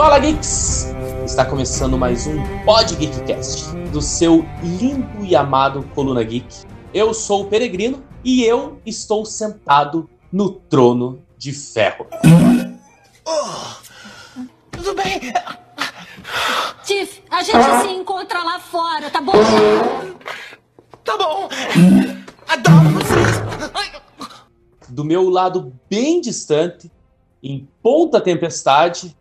Fala Geeks! Está começando mais um Pod Geekcast do seu lindo e amado Coluna Geek. Eu sou o Peregrino e eu estou sentado no trono de ferro. Tudo bem? Tiff, a gente se encontra lá fora, tá bom? Tá bom. Adoro vocês. Ai, Do meu lado bem distante, em Ponta Tempestade,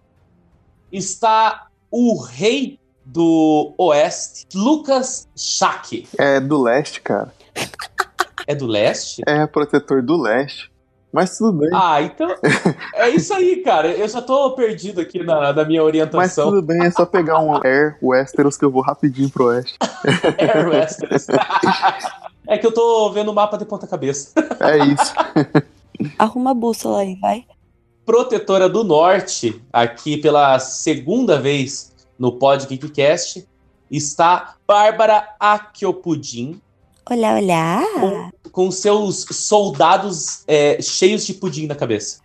está o rei do Oeste, Lucas Schack. É do leste, cara. É do leste? É protetor do leste. Mas tudo bem. Ah, então. É isso aí, cara. Eu já tô perdido aqui na, na minha Mas orientação. tudo bem, é só pegar um Air Westeros que eu vou rapidinho pro oeste. Air Westeros. É que eu tô vendo o mapa de ponta cabeça. É isso. Arruma a bússola aí, vai. Protetora do Norte, aqui pela segunda vez no Pod Geekcast, está Bárbara Akiopudim, Olá, olá. com, com seus soldados é, cheios de pudim na cabeça.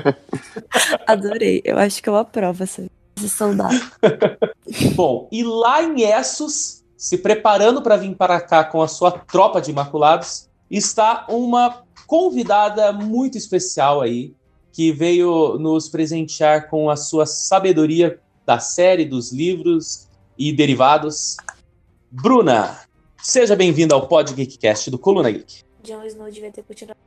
Adorei. Eu acho que eu aprovo essa, esse soldado. Bom, e lá em Essos, se preparando para vir para cá com a sua tropa de Imaculados, está uma convidada muito especial aí, que veio nos presentear com a sua sabedoria da série, dos livros e derivados. Bruna, seja bem-vinda ao Pod Geekcast do Coluna Geek. Jon Snow devia ter continuado.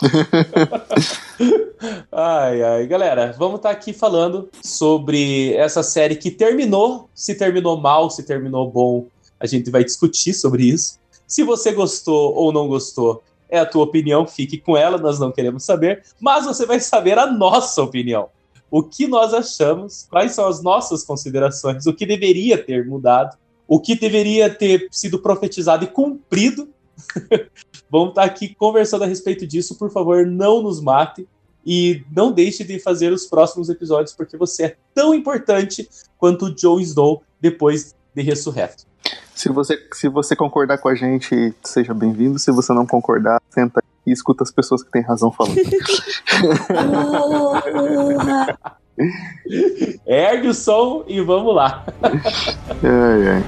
Ai, ai, galera, vamos estar aqui falando sobre essa série que terminou. Se terminou mal, se terminou bom, a gente vai discutir sobre isso. Se você gostou ou não gostou, é a tua opinião, fique com ela, nós não queremos saber, mas você vai saber a nossa opinião. O que nós achamos, quais são as nossas considerações, o que deveria ter mudado, o que deveria ter sido profetizado e cumprido. Vamos estar aqui conversando a respeito disso. Por favor, não nos mate e não deixe de fazer os próximos episódios, porque você é tão importante quanto o Jon Snow depois de ressurreto. Se você, se você concordar com a gente, seja bem-vindo. Se você não concordar, senta e escuta as pessoas que têm razão falando. Ergue o som e vamos lá. ai, ai.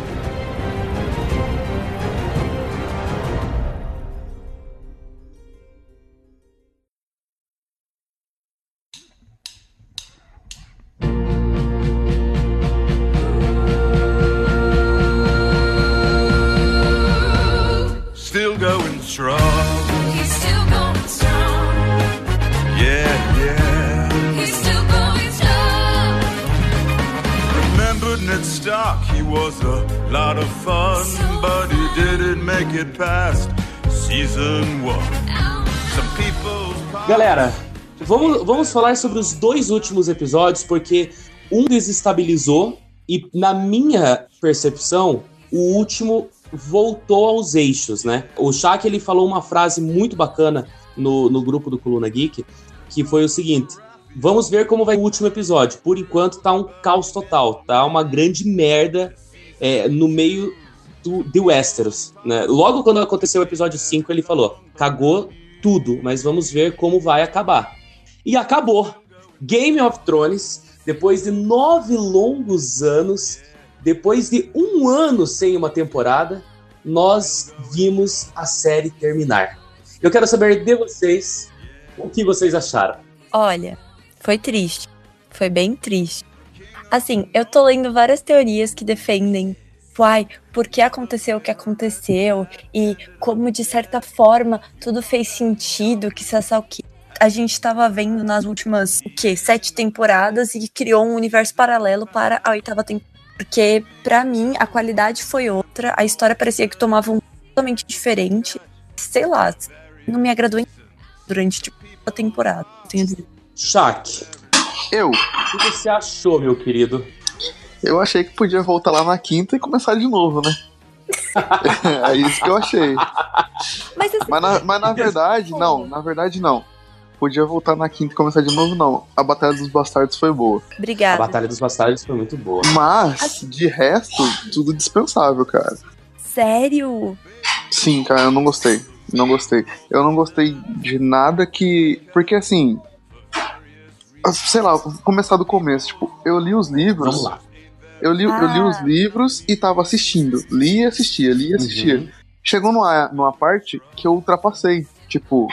Strong. He's still going strong. Yeah, yeah. He's still going strong. Remember Ned Stark? He was a lot of fun, but he didn't make it past season one. Some people's Galera, vamos, vamos falar sobre os dois últimos episódios, porque um desestabilizou e, na minha percepção, o último voltou aos eixos, né? O Shaq, ele falou uma frase muito bacana no, no grupo do Coluna Geek, que foi o seguinte... Vamos ver como vai o último episódio. Por enquanto tá um caos total, tá uma grande merda é, no meio do, de Westeros, né? Logo quando aconteceu o episódio 5, ele falou: cagou tudo, mas vamos ver como vai acabar. E acabou. Game of Thrones, depois de nove longos anos, depois de um ano sem uma temporada, nós vimos a série terminar. Eu quero saber de vocês o que vocês acharam. Olha, foi triste. Foi bem triste. Assim, eu tô lendo várias teorias que defendem. Uai, por que aconteceu o que aconteceu? E como, de certa forma, tudo fez sentido, que se o que a gente tava vendo nas últimas, o quê? Sete temporadas e criou um universo paralelo para a oitava temporada. Porque, pra mim, a qualidade foi outra, a história parecia que tomava um totalmente diferente. Sei lá, não me agradou em- durante, tipo, a temporada. Tenho. Shaq, Eu, o que você achou, meu querido? eu achei que podia voltar lá na quinta e começar de novo, né? é isso que eu achei. Mas assim, Mas na, mas na verdade, não. Na verdade, não. Podia voltar na quinta e começar de novo, não. A Batalha dos Bastardos foi boa. A obrigada. Batalha dos Bastardos foi muito boa. Mas, de resto, tudo dispensável, cara. Sério? Sim, cara, eu não gostei. Não gostei. Eu não gostei de nada que. Porque assim. sei lá, vou começar do começo. Tipo, eu li os livros. Vamos lá. Eu li, eu li Ah. os livros e tava assistindo. Li e assistia, li e assistia. Uhum. Chegou numa, numa parte que eu ultrapassei. Tipo,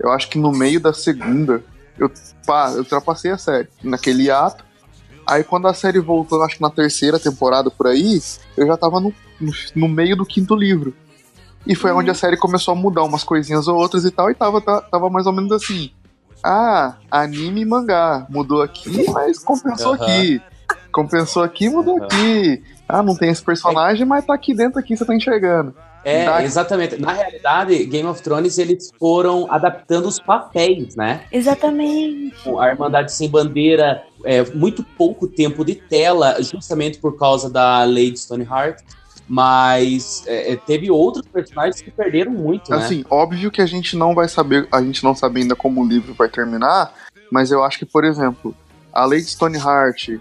eu acho que no meio da segunda, eu, pá, eu ultrapassei a série. Naquele ato. Aí quando a série voltou, acho que na terceira temporada por aí, eu já tava no, no, no meio do quinto livro. E foi onde a série começou a mudar umas coisinhas ou outras e tal, e tava, ta- tava mais ou menos assim. Ah, anime e mangá. Mudou aqui, mas compensou Aham. aqui. Compensou aqui, mudou Aham. aqui. Ah, não tem esse personagem, mas tá aqui dentro aqui, você tá enxergando. É, Tá. exatamente. Na realidade, Game of Thrones, eles foram adaptando os papéis, né? Exatamente. A Irmandade Sem Bandeira, é, muito pouco tempo de tela, justamente por causa da Lady Stoneheart. Mas é, é, teve outros personagens que perderam muito, né? Assim, óbvio que a gente não vai saber, a gente não sabe ainda como o livro vai terminar, mas eu acho que, por exemplo, a Lady Stoneheart,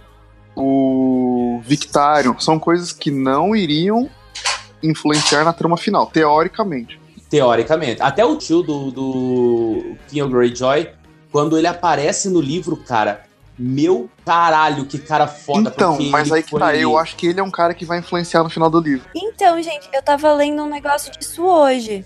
o Victarion, são coisas que não iriam influenciar na trama final, teoricamente. Teoricamente. Até o tio do, do King Greyjoy, quando ele aparece no livro, cara, meu caralho, que cara foda. então, mas aí que tá, foi- eu acho que ele é um cara que vai influenciar no final do livro. Então, gente, eu tava lendo um negócio disso hoje.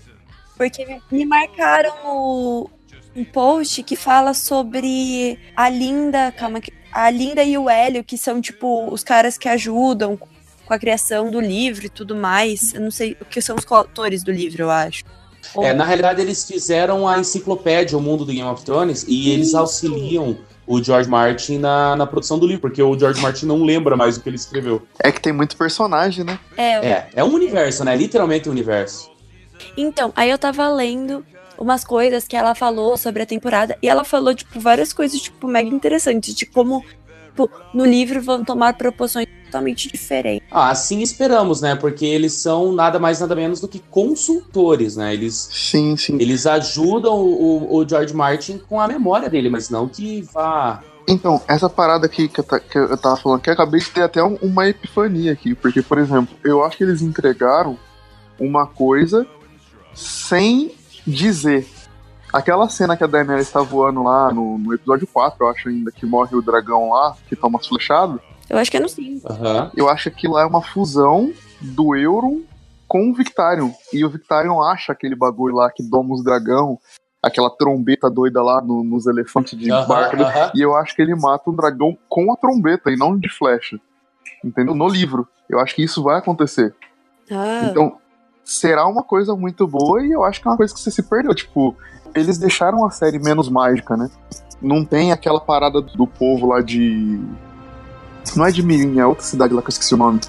Porque me- me marcaram no, um post que fala sobre a Linda. Calma, que- a Linda e o Hélio, que são, tipo, os caras que ajudam com a criação do livro e tudo mais. Eu não sei o que são os coautores do livro, eu acho. Ou- É, na realidade, eles fizeram a enciclopédia, o mundo do Game of Thrones, e eles Isso. auxiliam o George Martin na, na produção do livro, porque o George Martin não lembra mais o que ele escreveu. É que tem muito personagem, né? É, É, é um universo, né? Literalmente um universo. Então, aí eu tava lendo umas coisas que ela falou sobre a temporada e ela falou, tipo, várias coisas, tipo, mega interessantes, de como, tipo, no livro vão tomar proporções totalmente diferentes. Ah, assim esperamos, né? Porque eles são nada mais, nada menos do que consultores, né? Eles, Sim, sim. eles ajudam o, o George Martin com a memória dele, mas não que vá. Então, essa parada aqui que eu, ta- que eu tava falando aqui, eu acabei de ter até um- uma epifania aqui, porque, por exemplo, eu acho que eles entregaram uma coisa sem dizer. Aquela cena que a Daenerys está voando lá no, no episódio 4, eu acho ainda, que morre o dragão lá, que toma as flechadas, Eu acho que é no 5. Aham. eu acho que lá é uma fusão do Euron com o Victarion. E o Victarion acha aquele bagulho lá que doma os dragão, aquela trombeta doida lá no- nos elefantes de Aham, barca. aham. E eu acho que ele mata o dragão com a trombeta e não de flecha. Entendeu? No livro. Eu acho que isso vai acontecer. Ah, Então, será uma coisa muito boa e eu acho que é uma coisa que você se perdeu. Tipo, eles deixaram a série menos mágica, né? Não tem aquela parada do povo lá de. Não é de Mirim, é outra cidade lá que eu esqueci o nome.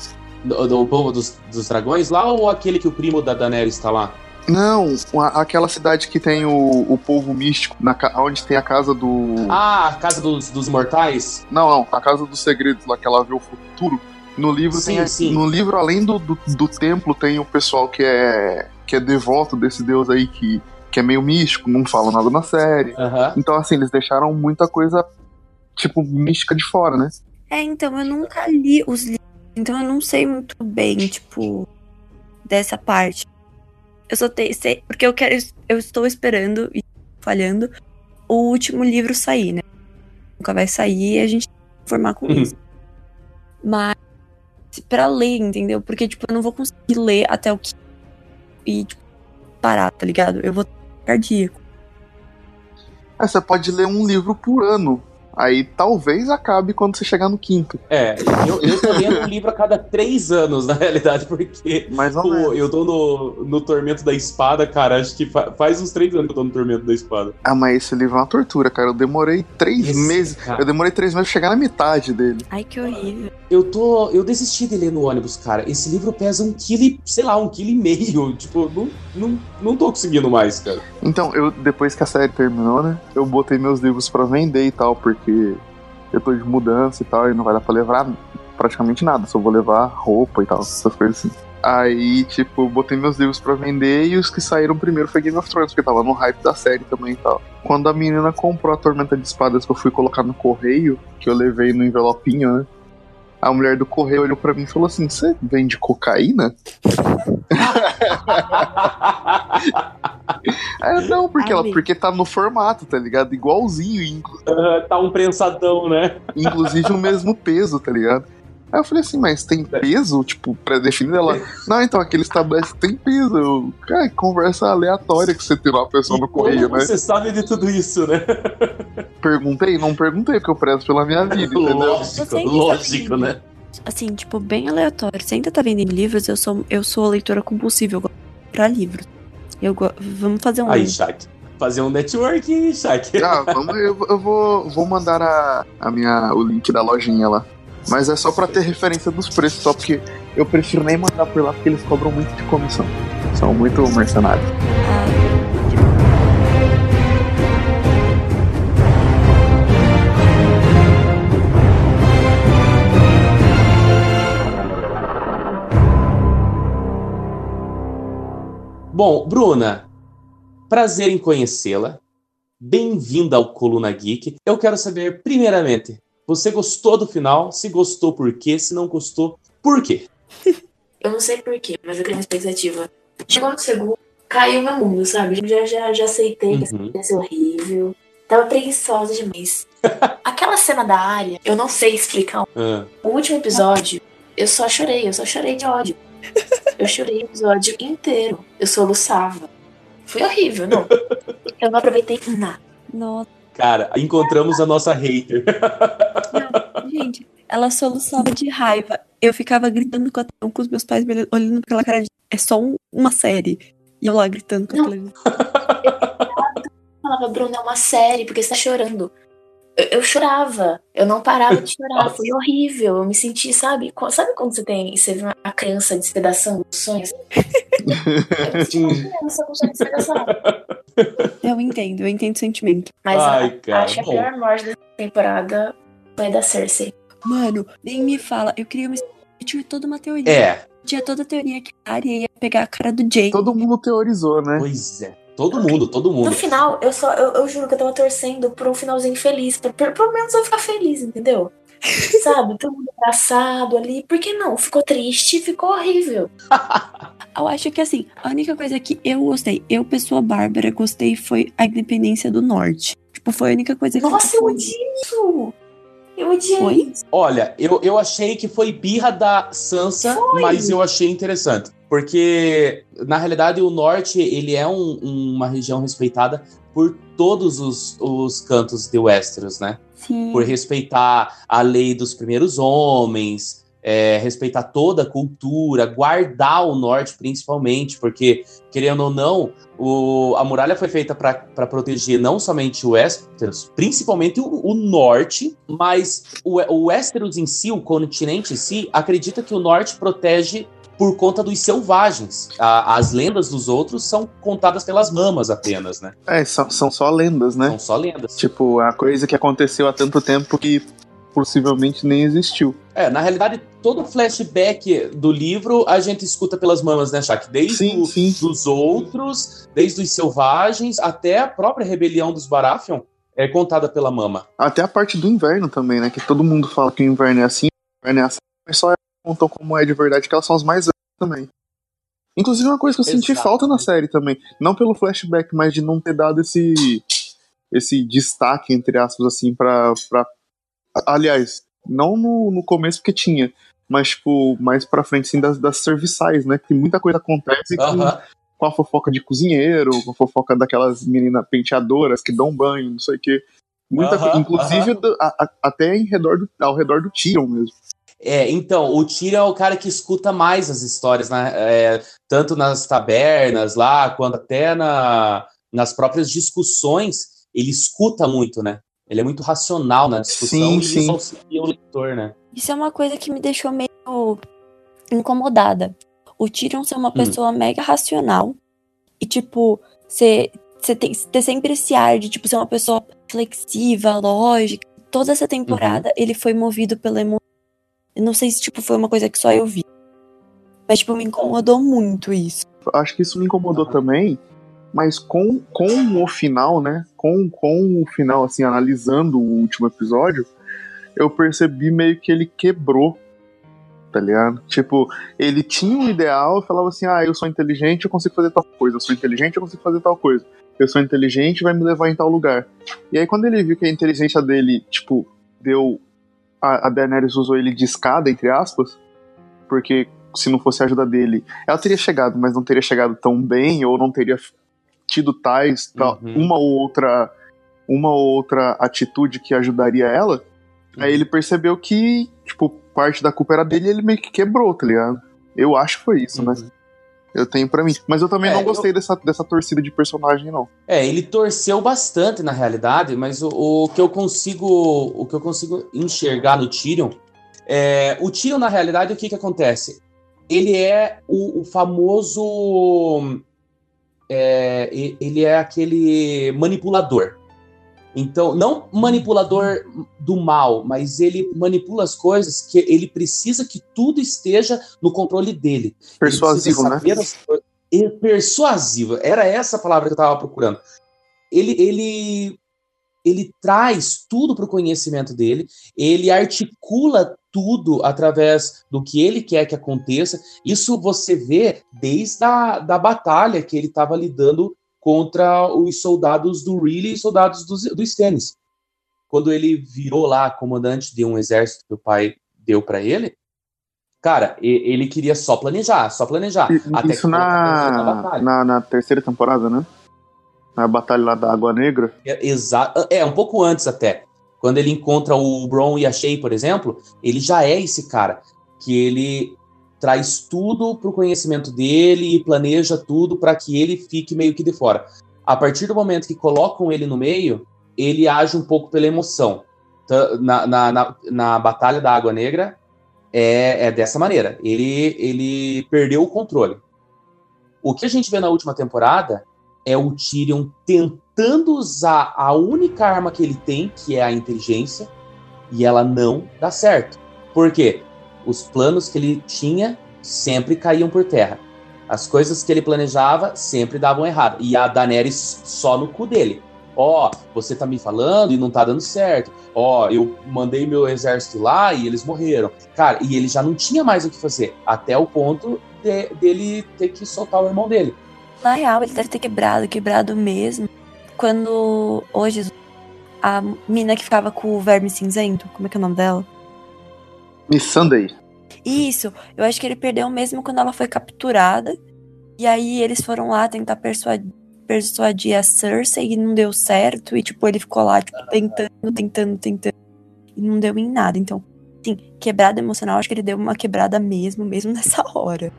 Do, do povo dos, dos dragões lá ou aquele que o primo da Daenerys tá lá? Não, a- aquela cidade que tem o, o povo místico, na, onde tem a casa do. Ah, a Casa dos, dos Mortais? Não, não, a casa dos segredos lá que ela vê o futuro. No livro Sim, tem. sim. No livro, além do, do, do templo, tem o pessoal que é. que é devoto desse deus aí que, que é meio místico, não fala nada na série. Aham. Então, assim, eles deixaram muita coisa, tipo, mística de fora, né? É, então, eu nunca li os livros, então eu não sei muito bem, tipo, dessa parte. Eu só te- sei, porque eu quero, eu estou esperando e falhando o último livro sair, né? Nunca vai sair e a gente tem que informar com Uhum. isso. Mas pra ler, entendeu? Porque, tipo, eu não vou conseguir ler até o que e, tipo, parar, tá ligado? Eu vou ter cardíaco. É, você pode ler um livro por ano. Aí talvez acabe quando você chegar no quinto. É, eu, eu tô lendo um livro a cada três anos, na realidade, porque Mais ou menos. eu tô no, no Tormento da Espada, cara. Acho que fa- faz uns três anos que eu tô no Tormento da Espada. Ah, mas esse livro é uma tortura, cara. Eu demorei três Esse, meses. cara. Eu demorei três meses pra chegar na metade dele. Ai, que horrível. Eu tô. Eu desisti de ler no ônibus, cara. Esse livro pesa um quilo e, sei lá, um quilo e meio. Tipo, não, não, não tô conseguindo mais, cara. Então, eu depois que a série terminou, né? Eu botei meus livros pra vender e tal, porque eu tô de mudança e tal, e não vai dar pra levar praticamente nada. Só vou levar roupa e tal, essas coisas assim. Aí, tipo, botei meus livros pra vender e os que saíram primeiro foi Game of Thrones, porque tava no hype da série também e tal. Quando a menina comprou a Tormenta de Espadas que eu fui colocar no correio, que eu levei no envelopinho, né? A mulher do correio olhou pra mim e falou assim: Você vende cocaína? É, não, porque, ela, porque tá no formato, tá ligado? Igualzinho, inclu- Ah, tá um prensadão, né? inclusive o mesmo peso, tá ligado? Aí eu falei assim, mas tem peso, tipo, pré-definido? Ela, não, então aquele estabelece tem peso. Cara, que conversa aleatória que você tem uma pessoa no E como correio, né? Você sabe de tudo isso, né? Perguntei? Não perguntei, porque eu prezo pela minha vida, entendeu? Lógico, lógico, sabe. né? Assim, tipo, bem aleatório. Você ainda tá vendendo livros, eu sou, eu sou leitora compulsiva, eu gosto de comprar livros. Eu go- Vamos fazer um. Aí, Shaq. Fazer um network, Shaq. Ah, vamos, eu, eu vou, vou mandar a, a minha, o link da lojinha lá. Mas é só pra ter referência dos preços, só porque eu prefiro nem mandar por lá porque eles cobram muito de comissão. São muito mercenários. Bom, Bruna, prazer em conhecê-la. Bem-vinda ao Coluna Geek. Eu quero saber, primeiramente, você gostou do final? Se gostou, por quê? Se não gostou, por quê? Eu não sei porquê, mas eu criei uma expectativa. Chegou no segundo, caiu meu mundo, sabe? Já, já, já aceitei que essa Uhum. ia ser horrível. Tava preguiçosa demais. Aquela cena da área, eu não sei explicar. Ah, O último episódio, eu só chorei, eu só chorei de ódio. Eu chorei o episódio inteiro. Eu soluçava. Foi horrível, não. Eu não aproveitei nada. nossa, cara, encontramos a nossa hater. gente, ela soluçava de raiva. Eu ficava gritando com, a- com os meus pais, olhando- aquela cara de. É só um- uma série. E eu lá gritando com a Não. televisão. Eu falava, Bruno, é uma série, porque você tá chorando. Eu, eu chorava, eu não parava de chorar, foi horrível. Eu me senti, sabe? Sabe quando você tem. Você vê uma criança despedaçando os sonhos? Eu me senti uma criança com sonho despedaçado. Eu entendo, eu entendo o sentimento. Mas Ai, a- cara, acho que a pior morte dessa temporada foi a da Cersei. Mano, nem me fala. Eu queria uma. Eu tinha toda uma teoria. É, Tinha toda a teoria que a Arya ia pegar a cara do Jake. Todo mundo teorizou, né? pois é. Todo mundo, todo No mundo. final, eu só eu, eu juro que eu tava torcendo por um finalzinho feliz. Pra, pra- pelo menos eu ficar feliz, entendeu? Sabe? Todo mundo abraçado ali. Por que não? Ficou triste, ficou horrível. Eu acho que assim, a única coisa que eu gostei, eu, pessoa bárbara, gostei foi a independência do norte. Tipo, foi a única coisa que Nossa, eu foi. odiei isso! Eu odiei Foi? isso. Olha, eu, eu achei que foi birra da Sansa, mas eu achei interessante. Porque, na realidade, o norte, ele é um- uma região respeitada por todos os, os cantos de Westeros, né? Sim. Por respeitar a lei dos primeiros homens, é, respeitar toda a cultura, guardar o norte principalmente, porque, querendo ou não, o- a muralha foi feita para proteger não somente o Westeros, principalmente o, o norte, mas o, o Westeros em si, o continente em si, acredita que o norte protege por conta dos selvagens. A- as lendas dos outros são contadas pelas mamas apenas, né? É, são, são só lendas, né? São só lendas. Tipo, a coisa que aconteceu há tanto tempo que possivelmente nem existiu. É, na realidade, todo flashback do livro a gente escuta pelas mamas, né, Shaq? Desde Sim, o- sim. dos outros, desde os selvagens, até a própria rebelião dos Baratheon é contada pela mama. Até a parte do inverno também, né? Que todo mundo fala que o inverno é assim, o inverno é assim, mas só contam como é de verdade que elas são as mais também. Inclusive uma coisa que eu senti falta na série também, não pelo flashback, mas de não ter dado esse esse destaque entre aspas assim pra, pra... aliás, não no, no começo porque tinha, mas tipo, mais pra frente assim das, das serviçais, né? Que muita coisa acontece com, Aham. com a fofoca de cozinheiro, com a fofoca daquelas meninas penteadoras que dão banho, não sei o quê. Muita Aham, coisa, inclusive do- a- a- até em redor do, ao redor do Tyrion mesmo. É, então, o Tyrion é o cara que escuta mais as histórias, né? É, tanto nas tabernas lá, quanto até na, nas próprias discussões, ele escuta muito, né? Ele é muito racional na discussão Sim, e sim. isso auxilia o leitor, né? Isso é uma coisa que me deixou meio incomodada. O Tyrion ser uma pessoa mega racional e, tipo, ser, ser tem, ter sempre esse ar de, tipo, ser uma pessoa reflexiva, lógica. Toda essa temporada ele foi movido pela emoção. Não sei se, tipo, foi uma coisa que só eu vi. Mas, tipo, me incomodou muito isso. Acho que isso me incomodou também, mas com, com o final, né? Com, com o final, assim, analisando o último episódio, eu percebi meio que ele quebrou tá ligado? Tipo, ele tinha um ideal e falava assim: ah, eu sou inteligente, eu consigo fazer tal coisa, eu sou inteligente, eu consigo fazer tal coisa. Eu sou inteligente, vai me levar em tal lugar. E aí, quando ele viu que a inteligência dele, tipo, deu. A, a Daenerys usou ele de escada, entre aspas, porque se não fosse a ajuda dele, ela teria chegado, mas não teria chegado tão bem, ou não teria tido tais, tal, Uhum. uma ou outra uma ou outra atitude que ajudaria ela. Aí ele percebeu que, tipo, parte da culpa era dele e ele meio que quebrou, tá ligado? Eu acho que foi isso, né? Eu tenho pra mim. Mas eu também É, não gostei dessa, dessa torcida de personagem, não. É, ele torceu bastante na realidade, mas o, o que eu consigo, o que eu consigo enxergar no Tyrion, é, o Tyrion na realidade o que que acontece? Ele é o, o famoso, é, ele é aquele manipulador. Então, não manipulador do mal, mas ele manipula as coisas que ele precisa que tudo esteja no controle dele. Ele Persuasivo, né? as persuasivo, era essa a palavra que eu estava procurando. Ele, ele, ele traz tudo para o conhecimento dele, ele articula tudo através do que ele quer que aconteça. Isso você vê desde a da batalha que ele estava lidando contra os soldados do Reilly e soldados do, do Stannis. Quando ele virou lá comandante de um exército que o pai deu para ele, cara, ele queria só planejar, só planejar. E- até Isso na, na, na terceira temporada, né? Na batalha lá da Água Negra. É, exa- é, um pouco antes até. Quando ele encontra o Bron e a Shay, por exemplo, ele já é esse cara. Que ele traz tudo pro conhecimento dele e planeja tudo para que ele fique meio que de fora. A partir do momento que colocam ele no meio, ele age um pouco pela emoção. Tá- Na, na, na, na Batalha da Água Negra, é, é dessa maneira. Ele, ele perdeu o controle. O que a gente vê na última temporada é o Tyrion tentando usar a única arma que ele tem, que é a inteligência, e ela não dá certo. Por quê? Os planos que ele tinha sempre caíam por terra. As coisas que ele planejava sempre davam errado. E a Daenerys só no cu dele. Ó, você tá me falando e não tá dando certo. Ó, eu mandei meu exército lá e eles morreram. Cara, e ele já não tinha mais o que fazer. Até o ponto de- dele ter que soltar o irmão dele. Na real, ele deve ter quebrado, quebrado mesmo. Quando hoje a mina que ficava com o verme cinzento, como é que é o nome dela? Miss Sunday. Isso, eu acho que ele perdeu mesmo quando ela foi capturada. E aí eles foram lá tentar persuadir, persuadir a Cersei e não deu certo. E tipo, ele ficou lá, tipo, tentando, tentando, tentando. E não deu em nada. Então, sim, quebrada emocional, acho que ele deu uma quebrada mesmo, mesmo nessa hora.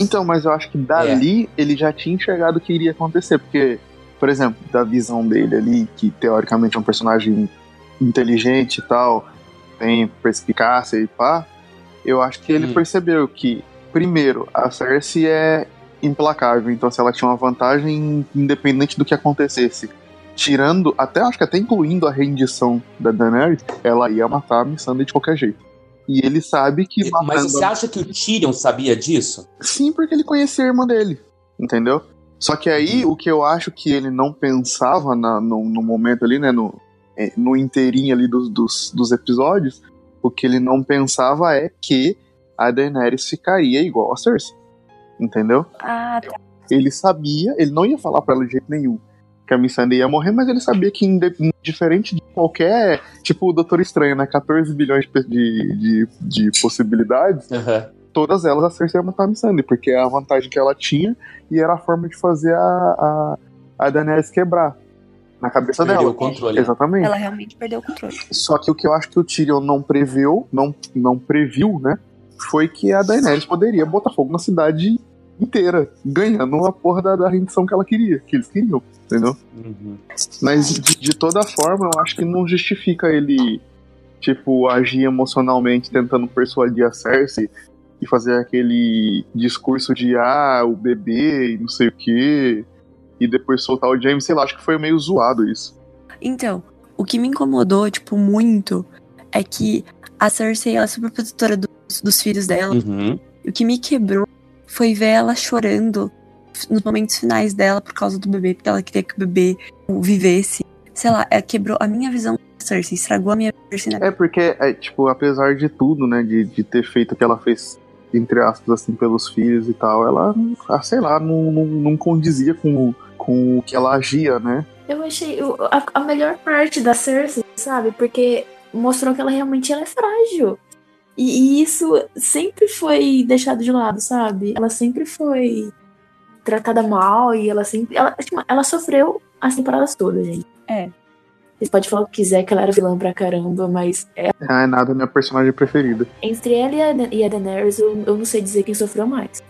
Então, mas eu acho que dali ele já tinha enxergado o que iria acontecer, porque, por exemplo, da visão dele ali, que teoricamente é um personagem inteligente e tal, tem perspicácia e pá, eu acho que ele Hum. percebeu que, primeiro, a Cersei é implacável, então se ela tinha uma vantagem independente do que acontecesse, tirando, até acho que até incluindo a rendição da Daenerys, ela ia matar a Missandei de qualquer jeito. E ele sabe que Mas matando você acha que o Tyrion sabia disso? Sim, porque ele conhecia a irmã dele, entendeu? Só que aí o que eu acho que ele não pensava na- no, no momento ali, né, no, no inteirinho ali dos, dos, dos episódios, o que ele não pensava é que a Daenerys ficaria igual a Cersei, entendeu? Ah, tá. Ele sabia, ele não ia falar pra ela de jeito nenhum que a Missandei ia morrer, mas ele sabia que diferente de qualquer, tipo o Doutor Estranho, né, 14 bilhões de, de, de, de possibilidades, Aham. todas elas a Cersei ia matar a Missandei, porque é a vantagem que ela tinha e era a forma de fazer a, a, a Daenerys quebrar na cabeça Perdeu dela. o controle. Exatamente. Ela realmente perdeu o controle. Só que o que eu acho que o Tyrion não previu, não, não previu, né, foi que a Daenerys poderia botar fogo na cidade inteira, ganhando a porra da, da rendição que ela queria, que eles queriam, entendeu? Uhum. Mas de, de toda forma, eu acho que não justifica ele, tipo, agir emocionalmente tentando persuadir a Cersei e fazer aquele discurso de ah, o bebê e não sei o que, e depois soltar o James, sei lá, acho que foi meio zoado isso. Então, o que me incomodou, tipo, muito, é que a Cersei, ela é super protetora dos, dos filhos dela. Uhum. E o que me quebrou foi ver ela chorando nos momentos finais dela por causa do bebê, porque ela queria que o bebê vivesse. Sei lá, ela quebrou a minha visão Cersei, estragou a minha personalidade. É porque, é, tipo, apesar de tudo, né, de, de ter feito o que ela fez, entre aspas, assim, pelos filhos e tal, ela, ah, sei lá, não, não, não condizia com, com o que ela agia, né? Eu achei a, a melhor parte da Cersei, sabe? Porque mostrou que ela realmente ela é frágil. E, e isso sempre foi deixado de lado, sabe? Ela sempre foi tratada mal e ela sempre. Ela, tipo, ela sofreu as temporadas todas, gente. É. Vocês podem falar o que quiser, que ela era vilã pra caramba, mas é, Ah, é nada, minha personagem preferida. entre ela e a, Da- e a Daenerys, eu, eu não sei dizer quem sofreu mais.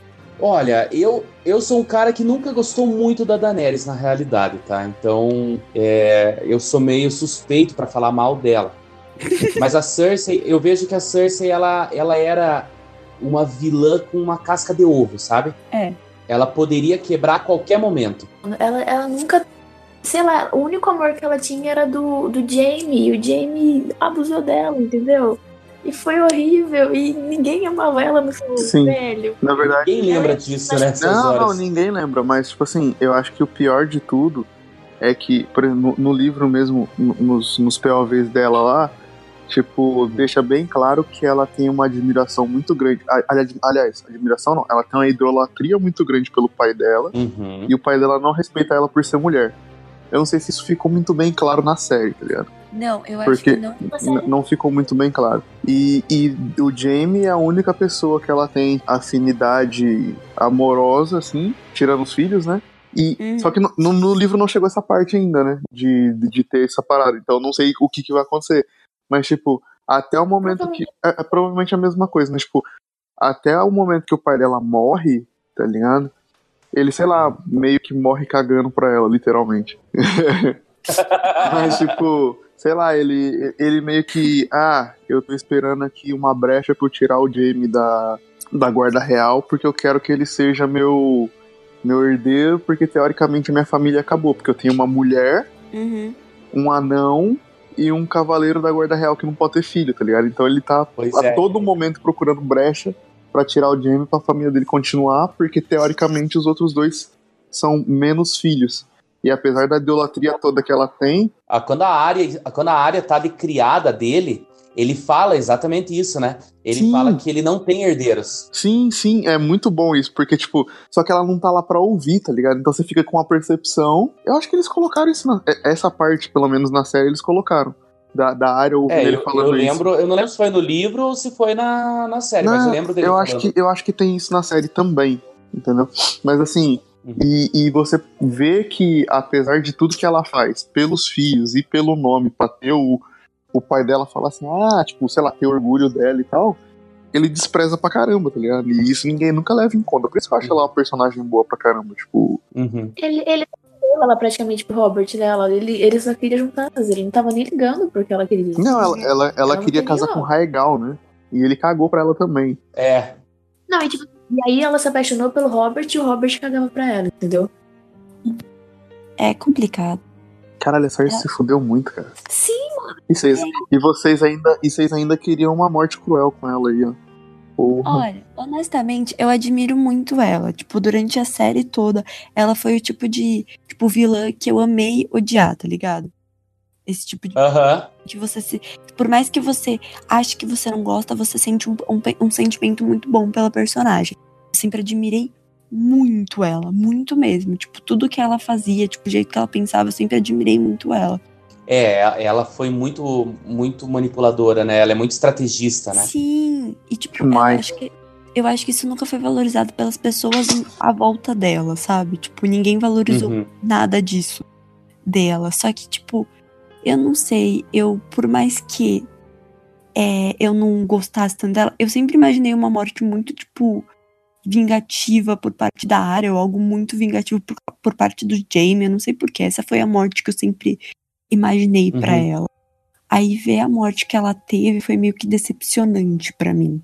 Olha, eu, eu sou um cara que nunca gostou muito da Daenerys na realidade, tá? Então, é, eu sou meio suspeito pra falar mal dela. Mas a Cersei, eu vejo que a Cersei ela, ela era uma vilã com uma casca de ovo, sabe? É. Ela poderia quebrar a qualquer momento. Ela, ela nunca. Sei lá, o único amor que ela tinha era do, do Jamie. E o Jamie abusou dela, entendeu? E foi horrível. E ninguém amava ela no filme, Sim. velho. Na verdade. Quem lembra disso nessas Não, horas? não, ninguém lembra, mas, tipo assim, eu acho que o pior de tudo é que, por exemplo, no, no livro mesmo, no- nos, nos POVs dela lá, tipo, deixa bem claro que ela tem uma admiração muito grande. Aliás, admiração não, ela tem uma idolatria muito grande pelo pai dela, Uhum. e o pai dela não respeita ela por ser mulher. Eu não sei se isso ficou muito bem claro na série, tá ligado? Não, eu acho Porque que não. Não ficou muito bem claro. E, e o Jamie é a única pessoa que ela tem afinidade amorosa, assim, tirando os filhos, né? E, Hum. Só que no, no- no livro não chegou essa parte ainda, né? De, de, de ter essa parada. Então eu não sei o que, que vai acontecer. Mas, tipo, até o momento que. É, é provavelmente a mesma coisa, mas, tipo, até o momento que o pai dela morre, tá ligado? Ele, sei lá, meio que morre cagando pra ela, literalmente. Mas, tipo, sei lá, ele, ele meio que. Ah, eu tô esperando aqui uma brecha pra eu tirar o Jamie da, da guarda real, porque eu quero que ele seja meu, meu herdeiro, porque teoricamente minha família acabou. Porque eu tenho uma mulher, Uhum. um anão e um cavaleiro da guarda real que não pode ter filho, tá ligado? Então ele tá Pois a é. todo momento procurando brecha pra tirar o Jamie pra família dele continuar, porque teoricamente os outros dois são menos filhos. E apesar da idolatria toda que ela tem, Ah, Quando a área, quando a área tá de criada dele, ele fala exatamente isso, né? Ele Sim. fala que ele não tem herdeiros. sim, sim, é muito bom isso, porque, tipo, só que ela não tá lá pra ouvir, tá ligado? Então você fica com a percepção. Eu acho que eles colocaram isso, na, é- essa parte, pelo menos na série, eles colocaram. Da, da área ouvindo É, ele eu, falando eu isso. lembro, eu não lembro se foi no livro ou se foi na, na série, mas eu Não, lembro dele eu acho, que, eu acho que tem isso na série também, entendeu? Mas assim, Uhum. e, e você vê que, apesar de tudo que ela faz, pelos filhos e pelo nome, pra ter o, o pai dela falar assim, ah, tipo, sei lá, ter orgulho dela e tal, ele despreza pra caramba, tá ligado? E isso ninguém nunca leva em conta. Por isso que eu acho ela uma personagem boa pra caramba, tipo. Uhum. Ele, ele ela praticamente pro Robert dela. Ele, ele só queria juntar elas. Ele não tava nem ligando porque ela queria. Não, ela, ela, ela Ela queria casar com o Raegal, né? E ele cagou pra ela também. É, Não, e, tipo, e aí ela se apaixonou pelo Robert e o Robert cagava pra ela, entendeu? É complicado. Caralho, a Cersei se fudeu muito, cara. Sim, E vocês, e vocês ainda, e vocês ainda queriam uma morte cruel com ela aí, ó. Porra. Olha, honestamente, eu admiro muito ela. Tipo, durante a série toda, ela foi o tipo de, tipo, vilã que eu amei odiar, tá ligado? Esse tipo de aham. que você se. Por mais que você ache que você não gosta, você sente um, um, um sentimento muito bom pela personagem. Eu sempre admirei muito ela, muito mesmo. Tipo, tudo que ela fazia, tipo, o jeito que ela pensava, eu sempre admirei muito ela. É, ela foi muito, muito manipuladora, né? Ela é muito estrategista, né? Sim, e tipo, eu acho, que, eu acho que isso nunca foi valorizado pelas pessoas à volta dela, sabe? Tipo, ninguém valorizou Uhum. nada disso dela. Só que, tipo, eu não sei, eu, por mais que é, eu não gostasse tanto dela, eu sempre imaginei uma morte muito, tipo, vingativa por parte da área, ou algo muito vingativo por, por parte do Jamie, eu não sei porquê. Essa foi a morte que eu sempre imaginei pra Uhum. ela. Aí ver a morte que ela teve foi meio que decepcionante pra mim.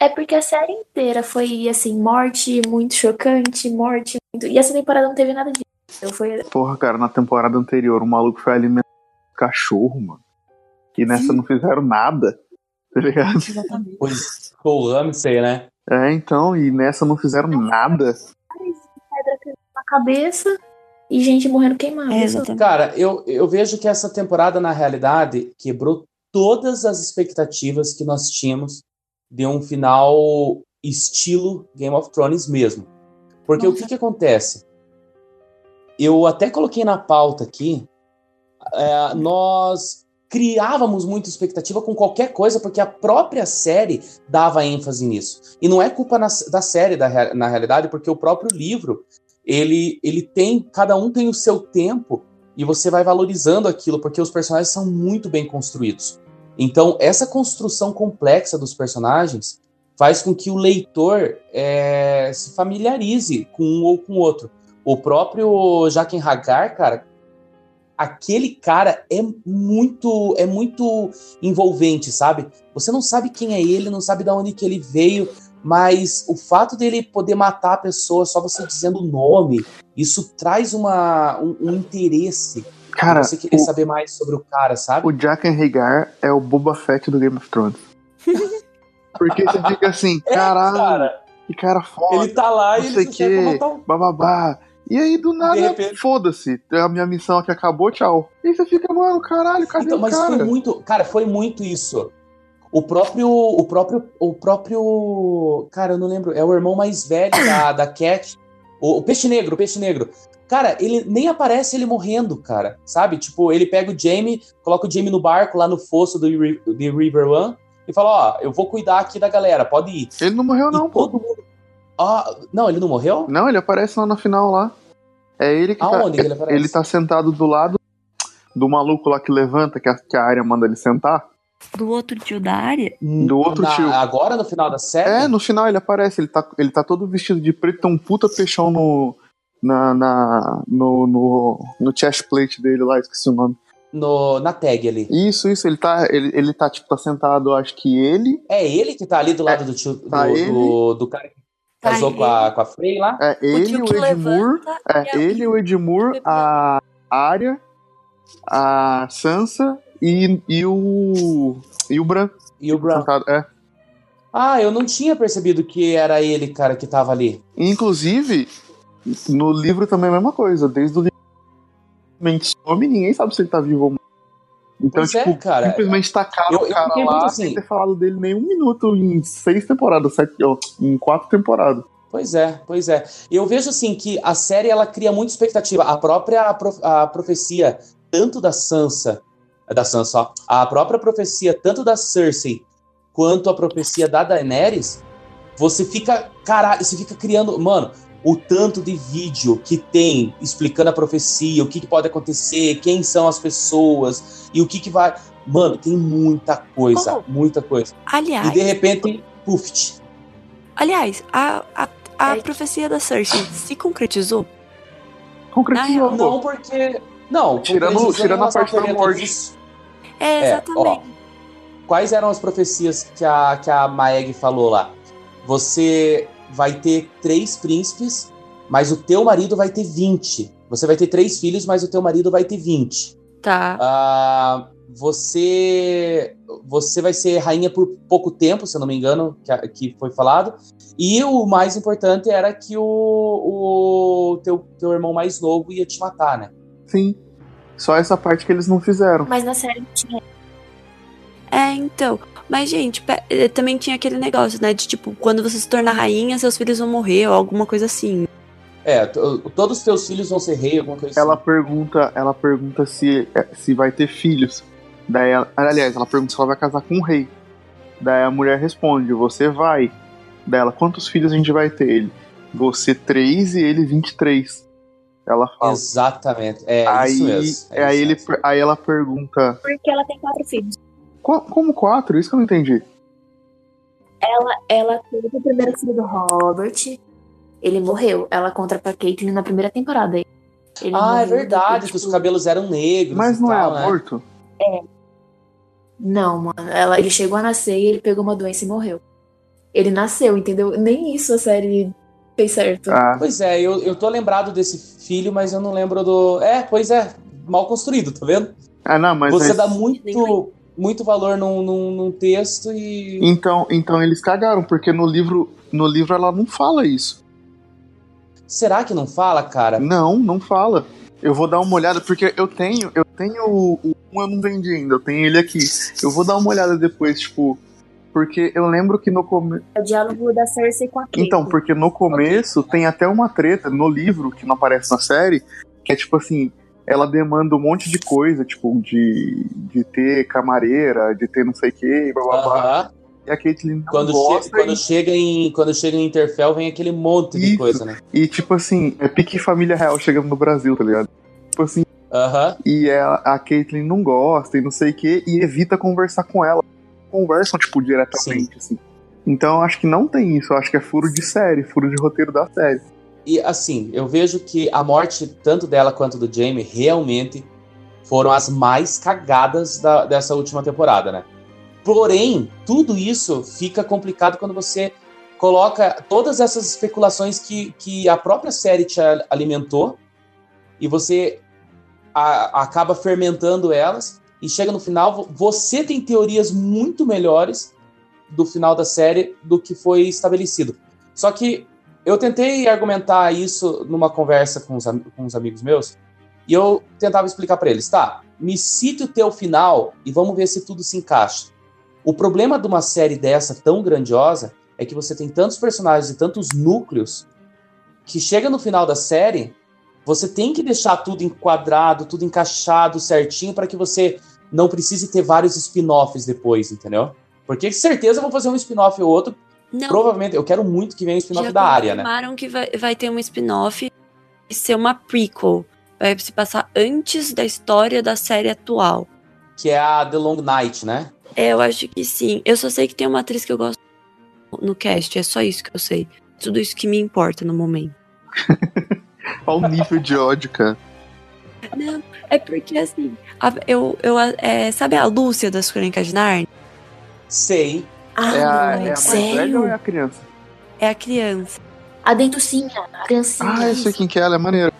É porque a série inteira foi assim, morte muito chocante, morte muito. E essa temporada não teve nada disso. Foi. Porra, cara, na temporada anterior, o maluco foi alimentar um cachorro, mano. E nessa Sim. não fizeram nada. Tá ligado? Exatamente. Pois, o Ramsey, né? É, então, e nessa não fizeram nada. pedra na cabeça. e gente morrendo queimada. É, exatamente. Cara, eu, eu vejo que essa temporada, na realidade, quebrou todas as expectativas que nós tínhamos de um final estilo Game of Thrones mesmo. Porque o que, que acontece? Eu até coloquei na pauta aqui, é, nós criávamos muita expectativa com qualquer coisa, porque a própria série dava ênfase nisso. E não é culpa na- da série, da na realidade, porque o próprio livro, ele, ele tem, cada um tem o seu tempo, e você vai valorizando aquilo, porque os personagens são muito bem construídos. Então, essa construção complexa dos personagens faz com que o leitor é, se familiarize com um ou com o outro. O próprio Jaquen Hagar, cara, aquele cara é muito é muito envolvente, sabe? Você não sabe quem é ele, não sabe de onde que ele veio, mas o fato dele poder matar a pessoa só você dizendo o nome, isso traz uma, um, um interesse. Cara, você querer o- saber mais sobre o cara, sabe? O Jack Hagar é o Boba Fett do Game of Thrones. Porque você fica assim, caralho, É, Cara, que cara foda, ele tá lá e ele quer quê, matar um bababá. E aí, do nada, repente- foda-se. A minha missão aqui acabou, tchau. E você fica, mano, caralho, cadê Então, o mas cara? foi muito, cara, foi muito isso. O próprio, o próprio, o próprio, cara, eu não lembro, é o irmão mais velho da, da Cat, o, o peixe negro, o peixe negro. Cara, ele nem aparece ele morrendo, cara, sabe? Tipo, ele pega o Jamie, coloca o Jamie no barco lá no fosso do de River One e fala, ó, eu vou cuidar aqui da galera, pode ir. Ele não morreu, não, e pô. todo mundo, ah, não, ele não morreu? Não, ele aparece lá na final lá. É ele que tá. Aonde que ele aparece? Ele tá sentado do lado do maluco lá que levanta, que a, que a área manda ele sentar. Do outro tio da área? Do outro Na- tio. Agora no final da série? É, no final ele aparece, ele tá, ele tá todo vestido de preto, tem um puta peixão no. Na, na, no, no, no chest plate dele lá, esqueci o nome. No, na tag ali. Isso, isso, ele tá, ele, ele tá, tipo, tá sentado, acho que ele, É ele que tá ali do lado do tio, do, tá ele. do, do cara que Tá casou ele. com a, com a Frey lá. é ele, o que Edmur, levanta é e ele, o Edmur, a Arya, a Sansa e, e o. E o Bran. E o Bran. É. Ah, eu não tinha percebido que era ele, cara, que tava ali. Inclusive, no livro também é a mesma coisa. Desde o livro some, ninguém sabe se ele tá vivo ou morto. Então, Pois é, tipo, cara. simplesmente tacaram Eu- o cara lá muito sem assim. ter falado dele nem um minuto em seis temporadas, sete, ó, em quatro temporadas. Pois é, pois é. Eu vejo assim que a série ela cria muita expectativa. A própria prof- a profecia, tanto da Sansa, da Sansa, ó, a própria profecia, tanto da Cersei quanto a profecia da Daenerys, você fica, caralho, você fica criando, mano, o tanto de vídeo que tem explicando a profecia, o que, que pode acontecer, quem são as pessoas e o que, que vai. Mano, tem muita coisa, Oh. muita coisa. Aliás, E de repente, puf. aliás, a, a, a É. profecia da Cersei se concretizou? Concretizou, pô. Não, porque. Não, Tirando- tirando a parte da morte. É, É, exatamente. ó, quais eram as profecias que a, que a Maeg falou lá? Você vai ter três príncipes, mas o teu marido vai ter 20. Você vai ter três filhos, mas o teu marido vai ter 20. Tá. Ah, você você vai ser rainha por pouco tempo, se eu não me engano, que, que foi falado. E o mais importante era que o, o teu, teu irmão mais novo ia te matar, né? Sim. Só essa parte que eles não fizeram. Mas na série não tinha. É, então. Mas, gente, eh, também tinha aquele negócio, né? De tipo, quando você se tornar rainha, seus filhos vão morrer ou alguma coisa assim. É, todos os teus filhos vão ser rei, alguma coisa Ela assim. pergunta, ela pergunta se, é, se vai ter filhos. Daí ela, aliás, ela pergunta se ela vai casar com um rei. Daí a mulher responde, você vai. Daí ela, quantos filhos a gente vai ter? Ele, você três e ele 23. Ela fala. Exatamente. É aí, isso mesmo. é aí, isso ele, mesmo. aí ela pergunta, Porque ela tem quatro filhos. "Co- como quatro? Isso que eu não entendi. Ela teve o primeiro filho do Robert. Ele morreu. Ela contra pra Caitlyn na primeira temporada. Ele Ah, é verdade, depois, que os tipo, cabelos eram negros. Mas não é tal, né? aborto? Não, mano. Ela, ele chegou a nascer e ele pegou uma doença e morreu. Ele nasceu, entendeu? Nem isso a série fez certo. Ah, Pois é, eu, eu tô lembrado desse filho, mas eu não lembro do. É, pois é, mal construído, tá vendo? ah, não, mas... Você mas- dá muito, muito valor num, num, num texto e. Então, então eles cagaram, porque no livro, no livro ela não fala isso. Será que não fala, cara? Não, não fala. Eu vou dar uma olhada, porque eu tenho, eu tenho o o um eu não vendi ainda, eu tenho ele aqui. Eu vou dar uma olhada depois, tipo, porque eu lembro que no começo. É o diálogo da Cersei com a Caitlyn. Então, porque no começo tem até uma treta no livro que não aparece na série, que é tipo assim, ela demanda um monte de coisa, tipo, de, de ter camareira, de ter não sei o que, blá blá blá. E a Caitlyn não Quando, che- gosta quando chega em quando chega em Interfell vem aquele monte de Isso. coisa, né? e, tipo assim, é pique família real chegando no Brasil, tá ligado? Tipo assim, Aham. e ela, a Caitlyn não gosta e não sei o que, e evita conversar com ela. Conversam, tipo, diretamente, assim. Então eu acho que não tem isso, eu acho que é furo de série, furo de roteiro da série. E assim, eu vejo que a morte tanto dela quanto do Jaime realmente foram as mais cagadas da- dessa última temporada, né? Porém, tudo isso fica complicado quando você coloca todas essas especulações que, que a própria série te alimentou e você a- acaba fermentando elas e chega no final, vo- você tem teorias muito melhores do final da série do que foi estabelecido. Só que eu tentei argumentar isso numa conversa com os, com os amigos meus e eu tentava explicar para eles, tá? Me cite o teu final e vamos ver se tudo se encaixa. O problema de uma série dessa tão grandiosa é que você tem tantos personagens e tantos núcleos que chega no final da série, você tem que deixar tudo enquadrado, tudo encaixado certinho para que você não precise ter vários spin-offs depois, entendeu? Porque certeza vão fazer um spin-off ou outro. Não, Provavelmente, eu quero muito que venha um spin-off da área, né? confirmaram que vai, vai ter um spin-off e ser uma prequel. Vai se passar antes da história da série atual. Que é a The Long Night, né? É, eu acho que sim. Eu só sei que tem uma atriz que eu gosto no cast. É só isso que eu sei. Tudo isso que me importa no momento. Olha o nível de ódio, cara. Não, é porque assim. a- eu, eu, é, sabe a Lúcia das Crônicas de Narnia? Sei. Ah, É a, é a mais sério? velha ou é a criança? É a criança. A dentucinha, a criancinha. Ah, eu sei quem que é, ela é maneira.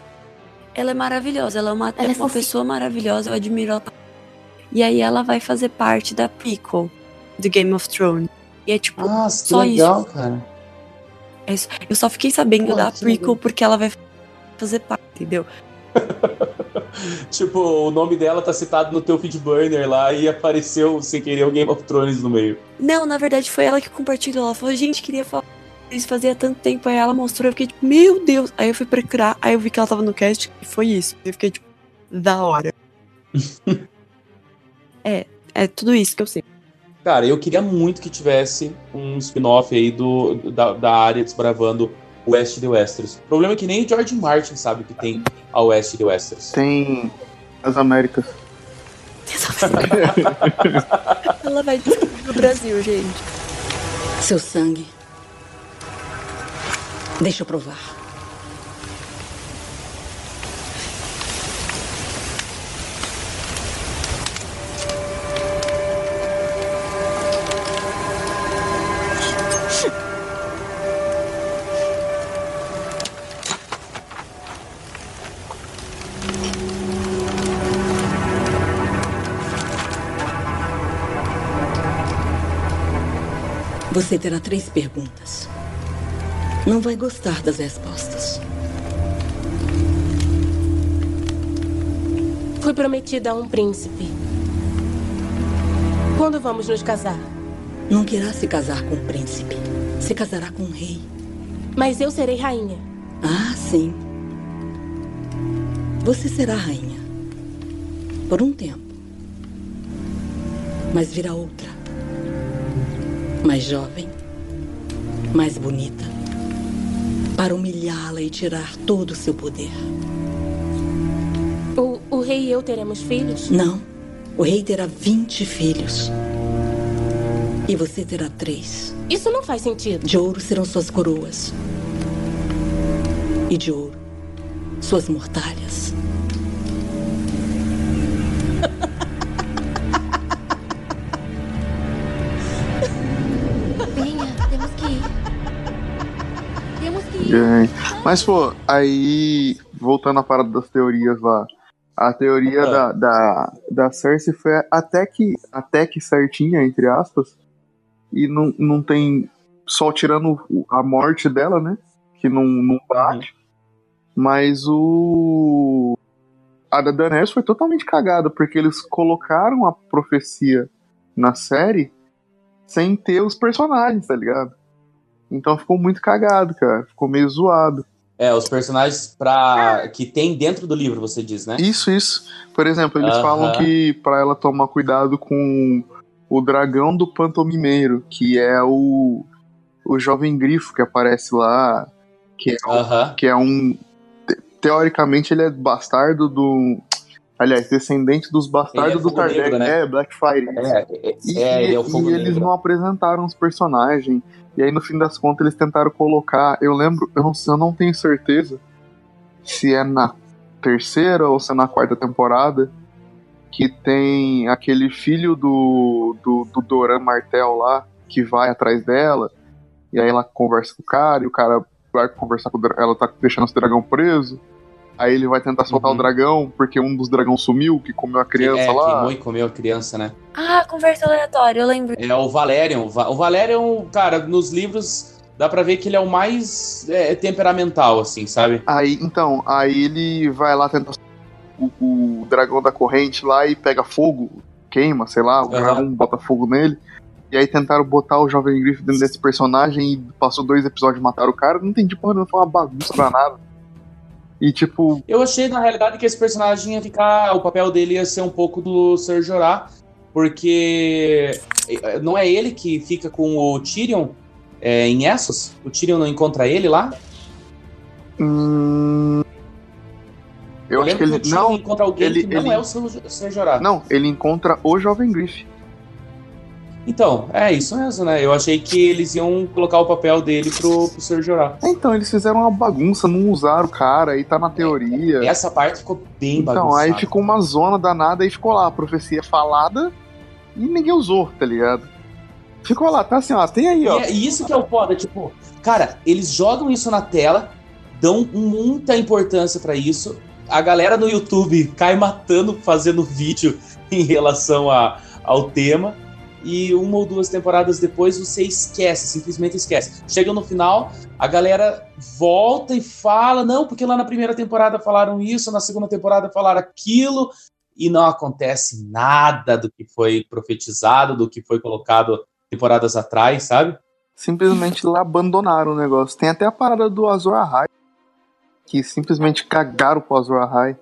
Ela é maravilhosa. Ela é uma, Ela é é uma pessoa maravilhosa. Eu admiro ela. E aí ela vai fazer parte da prequel do Game of Thrones. E é tipo, Nossa, que Só legal, isso. cara. é isso. eu só fiquei sabendo Pô, da que prequel legal. porque ela vai fazer parte, entendeu? Tipo, o nome dela tá citado no teu feedburner lá e apareceu sem querer o Game of Thrones no meio. Não, na verdade foi ela que compartilhou. Ela falou, gente, queria falar isso fazia tanto tempo. Aí ela mostrou, eu fiquei tipo, meu Deus. Aí eu fui procurar, aí eu vi que ela tava no cast e foi isso. Eu fiquei tipo, da hora. é, é tudo isso que eu sei. Cara, eu queria muito que tivesse um spin-off aí do, da, da área desbravando Oeste de Westeros. O problema é que nem o George Martin sabe que tem a Oeste de Westeros. Tem as Américas. ela vai descobrir no Brasil, gente. Seu sangue. Deixa eu provar. Você terá três perguntas. Não vai gostar das respostas. Fui prometida a um príncipe. Quando vamos nos casar? Não querá se casar com um príncipe. Se casará com um rei. Mas eu serei rainha. Ah, sim. Você será rainha. Por um tempo. Mas virá outra. Mais jovem. Mais bonita. Para humilhá-la e tirar todo o seu poder. O, o rei e eu teremos filhos? Não. O rei terá 20 filhos. E você terá três. Isso não faz sentido. De ouro serão suas coroas. E de ouro, suas mortalhas. Mas, pô, aí, voltando à parada das teorias lá. A teoria Ah. da, da, da Cersei foi até que, até que certinha, entre aspas. E não, não tem. Só tirando a morte dela, né? Que não, não bate. Mas o. A da Daenerys foi totalmente cagada, porque eles colocaram a profecia na série sem ter os personagens, tá ligado? Então ficou muito cagado, cara. Ficou meio zoado. É, os personagens pra... que tem dentro do livro, você diz, né? Isso, isso. Por exemplo, eles Aham. falam que pra ela tomar cuidado com o dragão do pantomimeiro, que é o, o jovem grifo que aparece lá, que é, Aham. que é um. te- Teoricamente, ele é bastardo do. Aliás, descendente dos bastardos é do Targaryen. né? É, Blackfire. É, é, E, é, ele é o e fogo eles não apresentaram os personagens. E aí, no fim das contas, eles tentaram colocar. Eu lembro, eu não, eu não tenho certeza se é na terceira ou se é na quarta temporada. Que tem aquele filho do, do, do Doran Martel lá, que vai atrás dela. E aí ela conversa com o cara, e o cara vai conversar com o. Ela tá deixando esse dragão preso. Aí ele vai tentar soltar Uhum. o dragão, porque um dos dragões sumiu, que comeu a criança é, lá. queimou e comeu a criança, né? Ah, conversa aleatória, eu lembro. É o Valerian. O Va- o Valerian, cara, nos livros dá pra ver que ele é o mais é, temperamental, assim, sabe? Aí, então, aí ele vai lá tentar o, o dragão da corrente lá e pega fogo, queima, sei lá, o Aham. dragão bota fogo nele. E aí tentaram botar o Jovem Griff dentro desse personagem e passou dois episódios e mataram o cara. Não entendi porra, não foi uma bagunça danada. E tipo, Eu achei, na realidade, que esse personagem ia ficar. O papel dele ia ser um pouco do Ser Jorah, porque eh, não é ele que fica com o Tyrion é, em Essos? O Tyrion não encontra ele lá? hum, eu, acho que ele. Tyrion Não, encontra alguém ele- que não ele- é o Ser, Ser Jorah. não, ele encontra o Jovem Griff. Então, é isso mesmo, né? Eu achei que eles iam colocar o papel dele pro, pro Ser Jorah. Então, eles fizeram uma bagunça, não usaram o cara, aí tá na teoria. Essa parte ficou bem Então, bagunçada. aí ficou uma zona danada e ficou lá, a profecia falada e ninguém usou, tá ligado? Ficou lá, tá assim, ó, tem aí, E, ó. é, e isso que é o foda, tipo, cara, eles jogam isso na tela, dão muita importância pra isso. A galera no YouTube cai matando fazendo vídeo em relação a, ao tema. E uma ou duas temporadas depois você esquece, simplesmente esquece. Chega no final, a galera volta e fala: não, porque lá na primeira temporada falaram isso, na segunda temporada falaram aquilo, e não acontece nada do que foi profetizado, do que foi colocado temporadas atrás, sabe? Simplesmente lá abandonaram o negócio. Tem até a parada do Azor Ahai, que simplesmente cagaram pro Azor Ahai.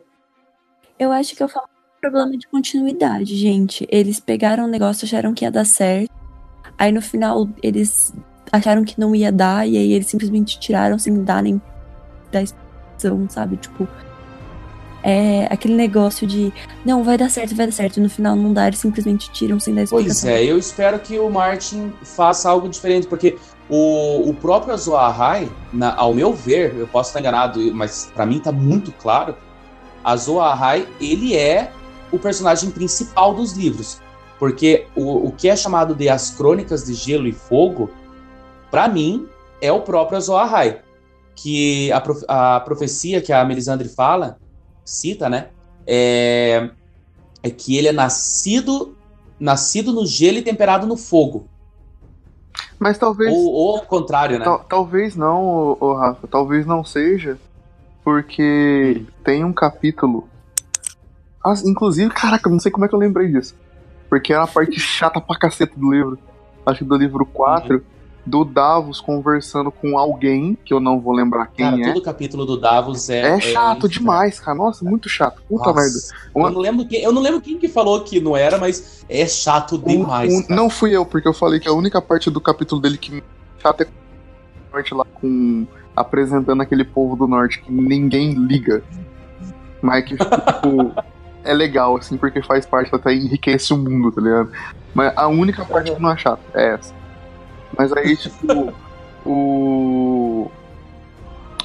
Eu acho que eu falo problema de continuidade, gente. Eles pegaram o negócio, acharam que ia dar certo. Aí no final eles acharam que não ia dar, e aí eles simplesmente tiraram sem dar nem da explicação, sabe? Tipo. É aquele negócio de não, vai dar certo, vai dar certo. E no final não dá, eles simplesmente tiram sem dar explicação. Pois é, eu espero que o Martin faça algo diferente, porque o, o próprio Azor Ahai, na- ao meu ver, eu posso estar enganado, mas pra mim tá muito claro, Azor Ahai, ele é o personagem principal dos livros. Porque o, o que é chamado de As Crônicas de Gelo e Fogo, pra mim, é o próprio Azor Ahai. Que a, prof- a profecia que a Melisandre fala, cita, né? É, é que ele é nascido nascido no gelo e temperado no fogo. Mas talvez. Ou, ou ao contrário, né? tal- talvez não, ô, Rafa. Talvez não seja. Porque tem um capítulo. Ah, inclusive, caraca, eu não sei como é que eu lembrei disso. Porque era a parte chata pra caceta do livro. Acho que do livro 4. Do Davos conversando com alguém, que eu não vou lembrar quem Cara, é. todo capítulo do Davos é. É chato inferno. demais, cara. Nossa, muito chato. Puta Nossa, merda. Uma- Eu não, lembro quem, eu não lembro quem que falou que não era, mas é chato demais. Um- um- não fui eu, porque eu falei que a única parte do capítulo dele que me chata é a parte lá com apresentando aquele povo do norte que ninguém liga. Mas que, tipo, é legal, assim, porque faz parte, até enriquece o mundo, tá ligado? Mas a única parte que não é chata é essa. Mas aí, tipo, o.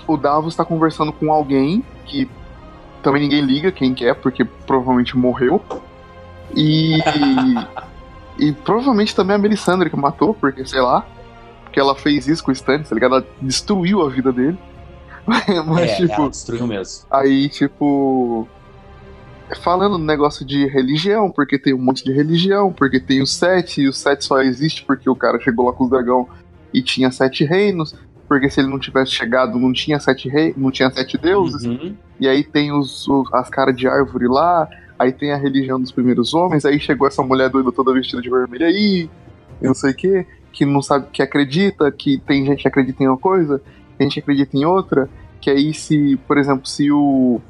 O Davos tá conversando com alguém que também ninguém liga quem que é, porque provavelmente morreu. E. e provavelmente também a Melisandre que matou, porque sei lá. Porque ela fez isso com o Stannis, tá ligado? Ela destruiu a vida dele. Mas, é, tipo. ela destruiu mesmo. Aí, tipo. Falando do negócio de religião, porque tem um monte de religião, porque tem o sete, e o sete só existe porque o cara chegou lá com os dragão e tinha sete reinos. porque se ele não tivesse chegado, não tinha sete reis, não tinha sete deuses. Uhum. E aí tem os, os- as caras de árvore lá, aí tem a religião dos primeiros homens, aí chegou essa mulher doida toda vestida de vermelho aí, e não sei o que, que não sabe que acredita, que tem gente que acredita em uma coisa, tem gente que acredita em outra, que aí se, por exemplo, se o.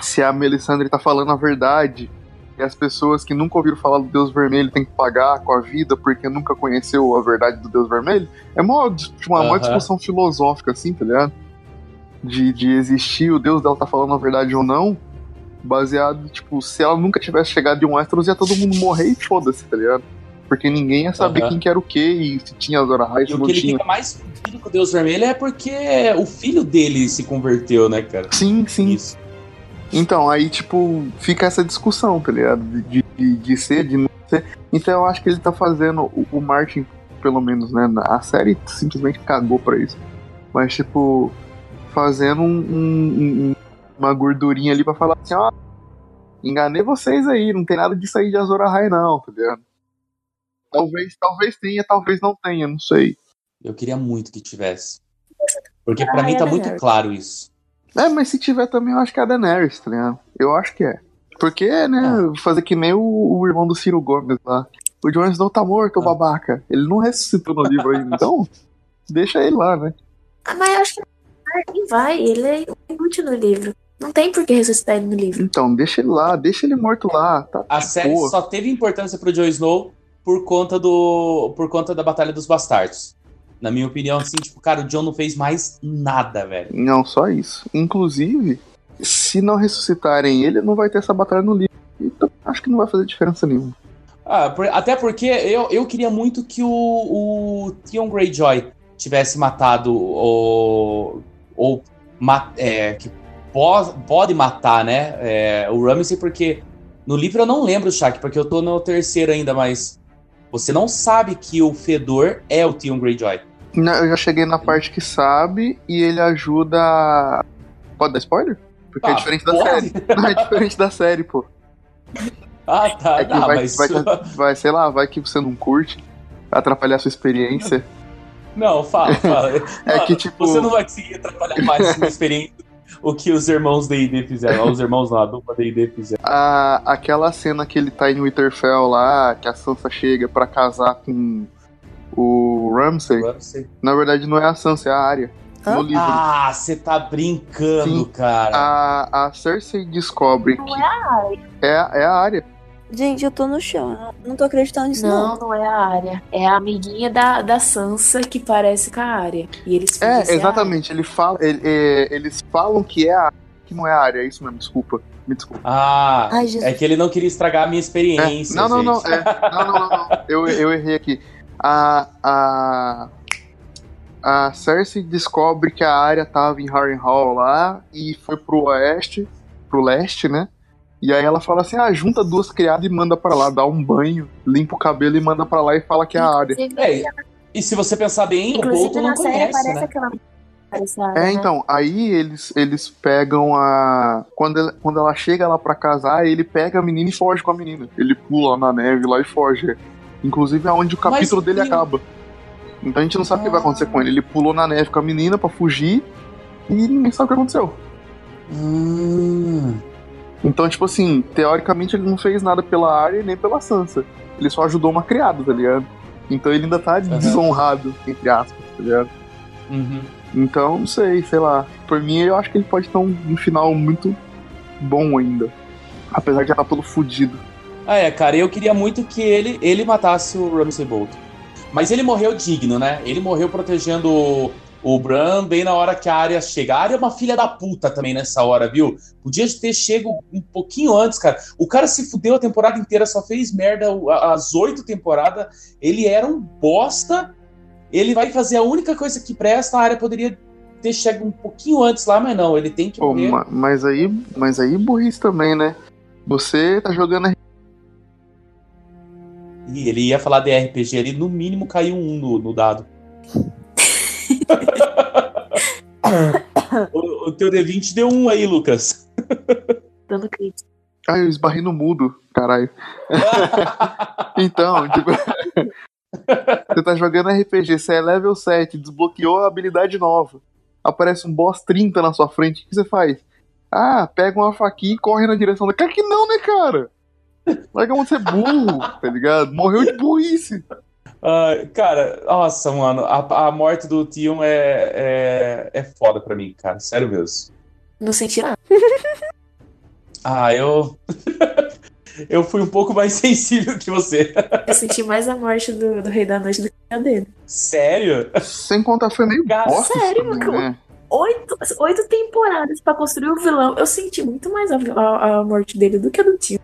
Se a Melisandre tá falando a verdade, e as pessoas que nunca ouviram falar do Deus Vermelho têm que pagar com a vida porque nunca conheceu a verdade do Deus Vermelho, é uma, uma, uma Aham. discussão filosófica, assim, tá ligado? De, de existir o Deus dela tá falando a verdade ou não, baseado, tipo, se ela nunca tivesse chegado de um Westeros, ia todo mundo morrer e foda-se, tá ligado? Porque ninguém ia saber Aham. quem que era o que e se tinha Azor Ahai, se E o não que ele tinha. fica mais fudido com o Deus Vermelho é porque o filho dele se converteu, né, cara? Sim, sim. Isso. Então, aí, tipo, fica essa discussão, tá ligado? De, de, de ser, de não ser. Então eu acho que ele tá fazendo, o, o Martin, pelo menos, né? A série simplesmente cagou pra isso. Mas, tipo, fazendo um, um- um- uma gordurinha ali pra falar assim, ó. Enganei vocês aí, não tem nada disso aí de Azor Ahai, não, tá ligado? Talvez, talvez tenha, talvez não tenha, não sei. Eu queria muito que tivesse. Porque pra Ah, mim é tá muito claro isso. É, mas se tiver também, eu acho que é a Daenerys, tá ligado? Eu acho que é. Porque, né, fazer que nem o, o irmão do Ciro Gomes lá. O Jon Snow tá morto, Ah. babaca. Ele não ressuscitou no livro ainda, então deixa ele lá, né? Ah, mas eu acho que nem vai. Ele é inútil no livro. Não tem por que ressuscitar ele no livro. Então, deixa ele lá, deixa ele morto lá. Tá, A série boa. só teve importância pro Jon Snow por conta do por conta da Batalha dos Bastardos. Na minha opinião, assim, tipo, cara, o Jon não fez mais nada, velho. Não, só isso. Inclusive, se não ressuscitarem ele, não vai ter essa batalha no livro. Então, acho que não vai fazer diferença nenhuma. Ah, por- até porque eu, eu queria muito que o, o Theon Greyjoy tivesse matado o. Ou. ma- é, que pode, pode matar, né? é, o Ramsay, porque no livro eu não lembro, Shaq, porque eu tô no terceiro ainda, mas. Você não sabe que o Fedor é o Theon Greyjoy. Não, Eu já cheguei na parte que sabe e ele ajuda. Pode dar spoiler? Porque é Ah, diferente da pode? série. Não, é diferente da série, pô. Ah, tá. É que ah, vai, mas. vai, vai, sei lá, vai que você não curte, atrapalhar a sua experiência. Não, fala, fala. É Não, que, tipo- Você não vai conseguir atrapalhar mais a sua experiência o que os irmãos D&D fizeram. Os irmãos não, a dupla D&D fizeram. A, aquela cena que ele tá em Winterfell lá, que a Sansa chega pra casar com o Ramsay, Ramsay. na verdade não é a Sansa, é a Arya. No livro. Ah, você tá brincando, Sim. cara. A, a Cersei descobre Não que é a área. é, é a Arya. Gente, eu tô no chão. Não tô acreditando nisso, não. Não, não é a área. É a amiguinha da, da Sansa que parece com a área. E eles É, exatamente. Ele fala, ele- é, eles falam que é a que não é a Arya, é isso mesmo, desculpa. Me desculpa. Ah, Ai, é que ele não queria estragar a minha É, experiência. não, não, não, gente. é, não, não, não, não. Eu, eu errei aqui. A, a, a Cersei descobre que a Arya tava em Harrenhal lá e foi pro oeste, pro leste, né? E aí ela fala assim: ah, junta duas criadas e manda pra lá, dá um banho, limpa o cabelo e manda pra lá e fala que é a. Inclusive, É, e se você pensar bem, o inclusive Bolton não na série conhece, aparece né? aquela. Área, É, né? então, aí eles, eles pegam a. Quando ela, quando ela chega lá pra casar, ele pega a menina e foge com a menina. Ele pula na neve lá e foge. Inclusive é onde o Mas capítulo dele que- acaba. Então a gente não sabe o que vai acontecer com ele. Ele pulou na neve com a menina pra fugir e ninguém sabe o que aconteceu. Hum, Então, tipo assim, teoricamente ele não fez nada pela Arya nem pela Sansa. Ele só ajudou uma criada, tá ligado? Então ele ainda tá desonrado, entre aspas, tá ligado? uhum. Então, não sei, sei lá. Por mim, eu acho que ele pode ter um, um final muito bom ainda. Apesar de já estar todo fudido. Ah, é, cara, eu queria muito que ele, ele matasse o Ramsay Bolton. Mas ele morreu digno, né? Ele morreu protegendo o, o Bran bem na hora que a Arya chega. A Arya é uma filha da puta também nessa hora, viu? Podia ter chego um pouquinho antes, cara. O cara se fudeu a temporada inteira, só fez merda as oito temporadas. Ele era um bosta. Ele vai fazer a única coisa que presta. A Arya poderia ter chegado um pouquinho antes lá, mas não. Ele tem que ma- mas aí, mas aí burrice também, né? Você tá jogando Ih, ele ia falar de RPG ali, no mínimo caiu um no, no dado. o, o teu D20 deu um aí, Lucas. Dando crítica. Ah, eu esbarrei no mudo, caralho. então, tipo. Você tá jogando RPG, você é level 7, desbloqueou a habilidade nova. Aparece um boss 30 na sua frente, o que você faz? Ah, pega uma faquinha e corre na direção da. Cara, que não, né, cara? Larga mão de ser burro, tá ligado? Morreu de burrice. Ah, cara, nossa, mano, a, a morte do Tion é, é, é foda pra mim, cara. Sério mesmo. Não senti nada. Ah, eu. eu fui um pouco mais sensível que você. Eu senti mais a morte do, do Rei da Noite do que a dele. Sério? Sem contar, foi meio Cara, bosta sério, também, né? Oito, oito temporadas pra construir o vilão. Eu senti muito mais a, a- a morte dele do que a do tio.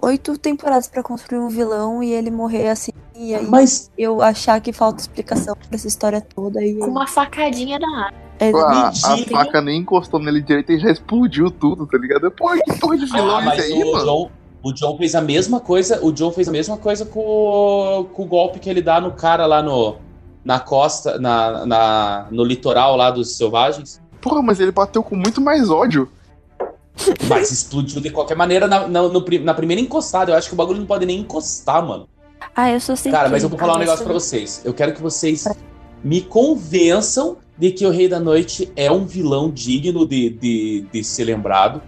Oito temporadas pra construir um vilão e ele morrer assim. E aí Mas, eu achar que falta explicação pra essa história toda. E Com uma facadinha na área. é, A, a Mentira. faca nem encostou nele direito e já explodiu tudo, tá ligado? Pô, que porra de vilão ah, é mas esse aí, o mano? John, o John fez a mesma coisa. O John fez a mesma coisa com, o- com o golpe que ele dá no cara lá no, na costa, na, na- no litoral lá dos selvagens. Porra, mas ele bateu com muito mais ódio. Mas explodiu de qualquer maneira na, na, no na primeira encostada. Eu acho que o bagulho não pode nem encostar, mano. Ah, eu só sei Cara, mas eu vou falar um negócio pra vocês. Eu quero que vocês me convençam de que o Rei da Noite é um vilão digno de, de, de ser lembrado.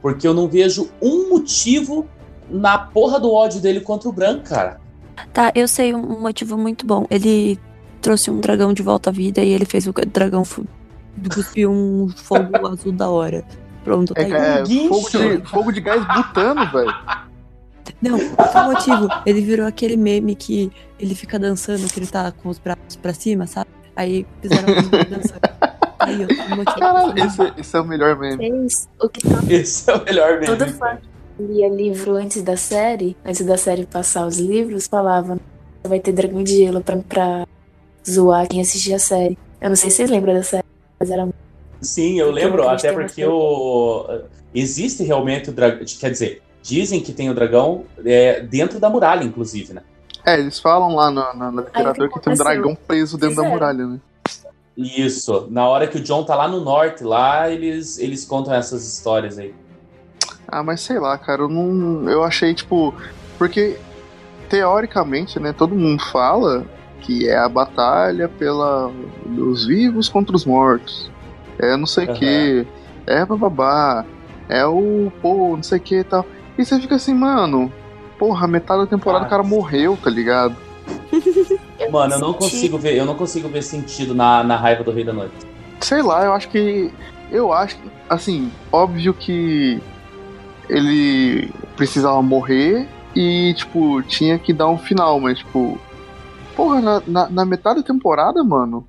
Porque eu não vejo um motivo na porra do ódio dele contra o Bran, cara. Tá, eu sei um motivo muito bom. Ele trouxe um dragão de volta à vida e ele fez o dragão cuspiu um fogo azul da hora. Pronto, tá É, aí. é guincho. fogo, de, fogo de gás butano, velho. Não, qual o motivo? Ele virou aquele meme que ele fica dançando, que ele tá com os braços pra cima, sabe? Aí fizeram ele dançando. Aí, outro motivo. Caralho, esse, esse é o melhor meme. Fez o que tá Esse é o melhor mesmo. todo fã que lia livro antes da série, antes da série passar os livros, falava vai ter dragão de gelo pra, pra zoar quem assistia a série. Eu não sei se vocês lembram da série, mas era Sim, eu lembro, até porque o... existe realmente o dragão. Quer dizer, dizem que tem o dragão é, dentro da muralha, inclusive, né? É, eles falam lá na, na, na literatura que tem um aconteceu? dragão preso dentro da Fizeram. muralha, né? Isso. Na hora que o John tá lá no norte, lá eles, eles contam essas histórias aí. Ah, mas sei lá, cara, eu não. Eu achei, tipo. Porque, teoricamente, né, todo mundo fala que é a batalha pela dos vivos contra os mortos. É não sei o Aham. que. É bababá. É o. Pô, não sei o que e tal. E você fica assim, mano. Porra, metade da temporada Ah. o cara morreu, tá ligado? Mano, eu não consigo ver, eu não consigo ver sentido na, na raiva do Rei da Noite. Sei lá, eu acho que. Eu acho que. Assim, óbvio que ele precisava morrer e, tipo, tinha que dar um final, mas, tipo. Porra, na, na, na metade da temporada, mano,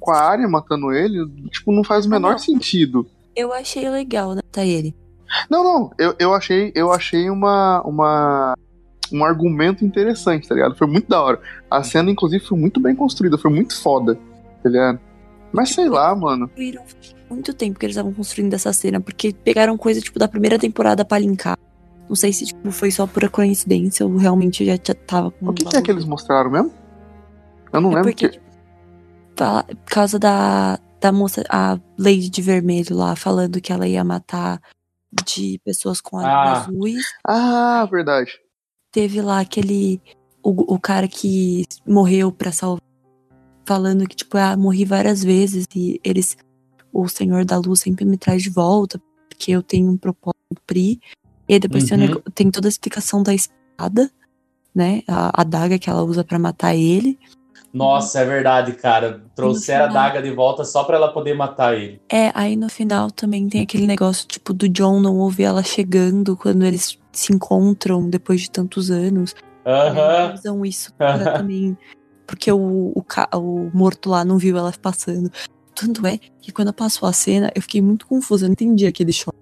com a área matando ele, tipo, não faz o menor não. sentido. Eu achei legal, né? Tá ele. Não, não, eu, eu achei, eu achei uma, uma. Um argumento interessante, tá ligado? Foi muito da hora. A cena, inclusive, foi muito bem construída, foi muito foda, tá ligado? Mas sei lá, mano. Muito tempo que eles estavam construindo essa cena, porque pegaram coisa, tipo, da primeira temporada pra linkar. Não sei se, tipo, foi só pura coincidência ou realmente já já tava com O um que, que é que eles mostraram mesmo? Eu não É lembro. porque, que... tipo, por causa da, da moça, a Lady de Vermelho lá, falando que ela ia matar de pessoas com olhos Ah. azuis. Ah, verdade. Teve lá aquele. O, o cara que morreu pra salvar. Falando que, tipo, ah, morri várias vezes e eles. O Senhor da Luz sempre me traz de volta, porque eu tenho um propósito cumprir. E depois tem, Uhum. nego- tem toda a explicação da espada, né? A, a daga que ela usa pra matar ele. Nossa, é verdade, cara. Trouxeram a daga de volta só pra ela poder matar ele. É, aí no final também tem aquele negócio, tipo, do John não ouvir ela chegando quando eles se encontram depois de tantos anos. Aham. Eles usam isso pra também. Porque o, o, o morto lá não viu ela passando. Tanto é que quando passou a cena, eu fiquei muito confusa, eu não entendi aquele choque.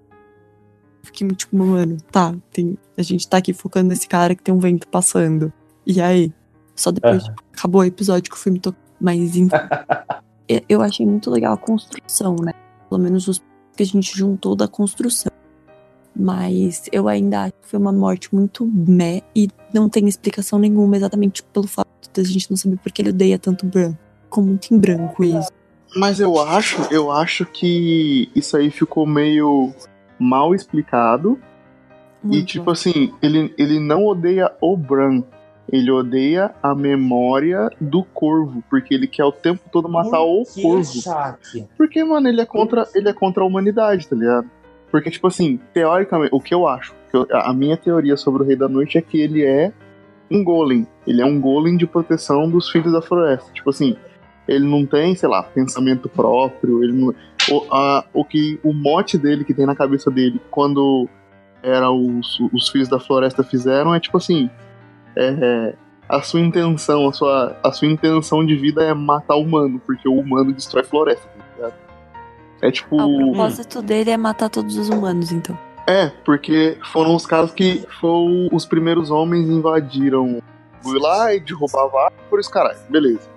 Fiquei muito tipo, mano, tá, tem, a gente tá aqui focando nesse cara que tem um vento passando. E aí? Só depois tipo, acabou o episódio que o filme tocou. Mas enfim. eu, achei muito legal a construção, né? Pelo menos os que a gente juntou da construção. Mas eu ainda acho que foi uma morte muito meh e não tem explicação nenhuma, exatamente pelo fato de a gente não saber por que ele odeia tanto branco. Ficou muito em branco isso. Mas eu acho, eu acho que isso aí ficou meio mal explicado. E Muito. tipo assim, ele, ele não odeia o Bran. Ele odeia a memória do corvo, porque ele quer o tempo todo matar o que, corvo. Shaq? Porque, mano, ele é contra, ele é contra a humanidade, tá ligado? Porque, tipo assim, teoricamente, o que eu acho, que eu- a minha teoria sobre o Rei da Noite é que ele é um golem. Ele é um golem de proteção dos filhos da floresta. Tipo assim, ele não tem, sei lá, pensamento próprio, ele não. O, a- o que o mote dele que tem na cabeça dele quando era os, os filhos da floresta fizeram é tipo assim. É- é, a sua intenção, a sua, a sua intenção de vida é matar o humano, porque o humano destrói floresta, tá ligado? É tipo. Ah, o propósito dele é matar todos os humanos, então. É, porque foram os caras que foram os primeiros homens invadiram fui lá e derrubava por isso, caralho, beleza.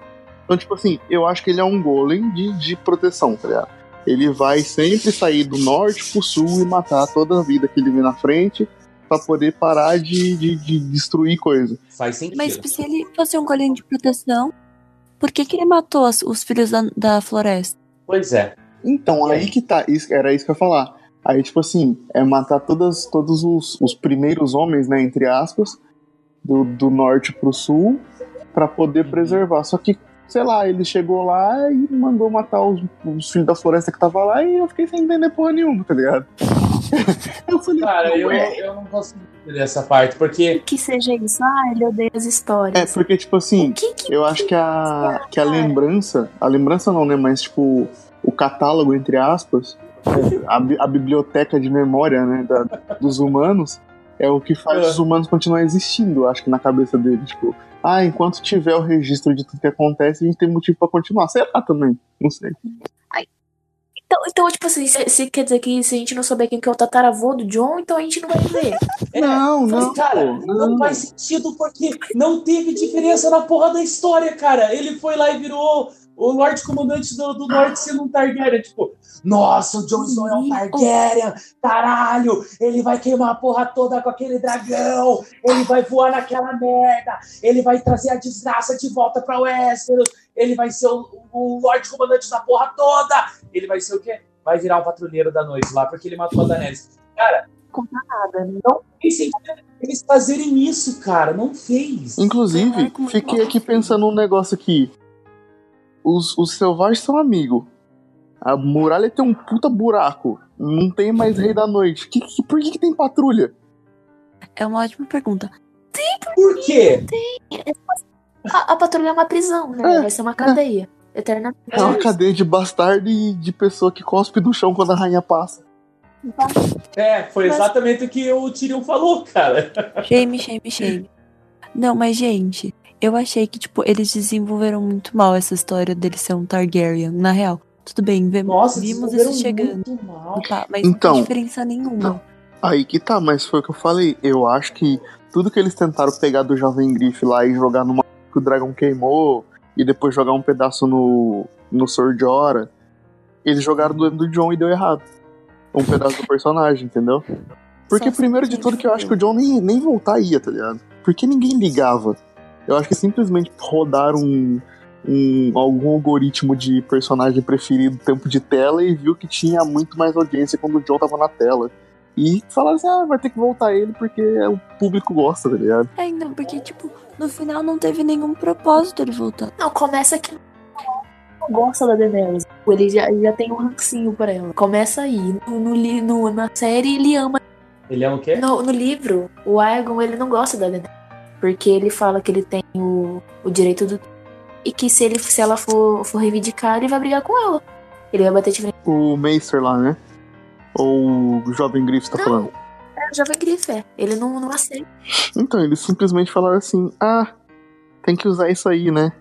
Então, tipo assim, eu acho que ele é um golem de, de proteção, tá ligado? Ele vai sempre sair do norte pro sul e matar toda a vida que ele vê na frente pra poder parar de, de, de destruir coisa. Faz sentido. Mas se ele fosse um golem de proteção, por que, que ele matou as- os filhos da, da floresta? Pois é. Então, aí que tá, isso, era isso que eu ia falar. Aí, tipo assim, é matar todas, todos os, os primeiros homens, né, entre aspas, do, do norte pro sul, pra poder preservar. Só que, sei lá, ele chegou lá e mandou matar os, os filhos da floresta que tava lá e eu fiquei sem entender porra nenhuma, tá ligado? eu falei, Cara, eu, eu não consigo entender essa parte, porque. Que seja isso, ah, ele odeia as histórias. É, porque, tipo assim, eu acho que a, que a lembrança, a lembrança não, né, mas, tipo, o catálogo, entre aspas, a, a biblioteca de memória, né, da- dos humanos, é o que faz É. os humanos continuar existindo, eu acho que na cabeça dele, tipo, ah, enquanto tiver o registro de tudo que acontece, a gente tem motivo pra continuar. Sei lá também, não sei. Então, então, tipo assim, se, se quer dizer que se a gente não souber quem que é o tataravô do John, então a gente não vai ver. não, Mas, cara, não. faz sentido porque não teve diferença na porra da história, cara. Ele foi lá e virou o Lorde Comandante do, do Norte sendo um Targaryen. Tipo, nossa, o Jon Snow é um Targaryen, caralho. Ele vai queimar a porra toda com aquele dragão. Ele vai voar naquela merda. Ele vai trazer a desgraça de volta pra Westeros. Ele vai ser o, o Lorde Comandante da porra toda. Ele vai ser o quê? Vai virar um patrulheiro da noite lá, porque ele matou a Daenerys. Cara, nada. Não fez sentido eles fazerem isso, cara. Não fez. Inclusive, fiquei aqui pensando um negócio aqui. Os, os selvagens são amigos. A muralha tem um puta buraco. Não tem mais rei da noite. Que, que- por que, que tem patrulha? É uma ótima pergunta. Por quê? A, a patrulha é uma prisão, né? Vai ser uma cadeia. Eternamente. É uma cadeia de bastardo e de pessoa que cospe no chão quando a rainha passa. É, foi Mas- exatamente o que o Tyrion falou, cara. Shame, shame, shame. Não, mas, gente, eu achei que, tipo, eles desenvolveram muito mal essa história dele ser um Targaryen. Na real, tudo bem, vemos, Nossa, vimos isso chegando. muito mal. Tá, mas Então, não tem diferença nenhuma. Aí que tá, mas foi o que eu falei. Eu acho que tudo que eles tentaram pegar do Jovem Griff lá e jogar numa que o dragão queimou e depois jogar um pedaço no, no Sword Jorah, eles jogaram do, do John e deu errado. Um pedaço do personagem, entendeu? Porque primeiro de tudo que eu acho que o John nem, nem voltar ia, tá ligado? Porque ninguém ligava. Eu acho que simplesmente rodaram um, um- algum algoritmo de personagem preferido tempo de tela e viu que tinha muito mais audiência quando o John tava na tela. E falaram assim, ah, vai ter que voltar ele porque o público gosta, tá ligado? É, não, porque, tipo, no final não teve nenhum propósito ele voltar. Não, começa que não gosta da Daenerys. Ele já, ele já tem um rancinho por ela. Começa aí. No, no, no- na série, ele ama. Ele é o quê? No, no livro, o Aegon, ele não gosta da Daenerys. Porque ele fala que ele tem o, o direito do... E que se, ele, se ela for, for reivindicar, ele vai brigar com ela. Ele vai bater de frente. O Maester lá, né? Ou o Jovem Griff tá falando? Jovem Griff, é. Ele não, não aceita. Então, eles simplesmente falaram assim, ah, tem que usar isso aí, né?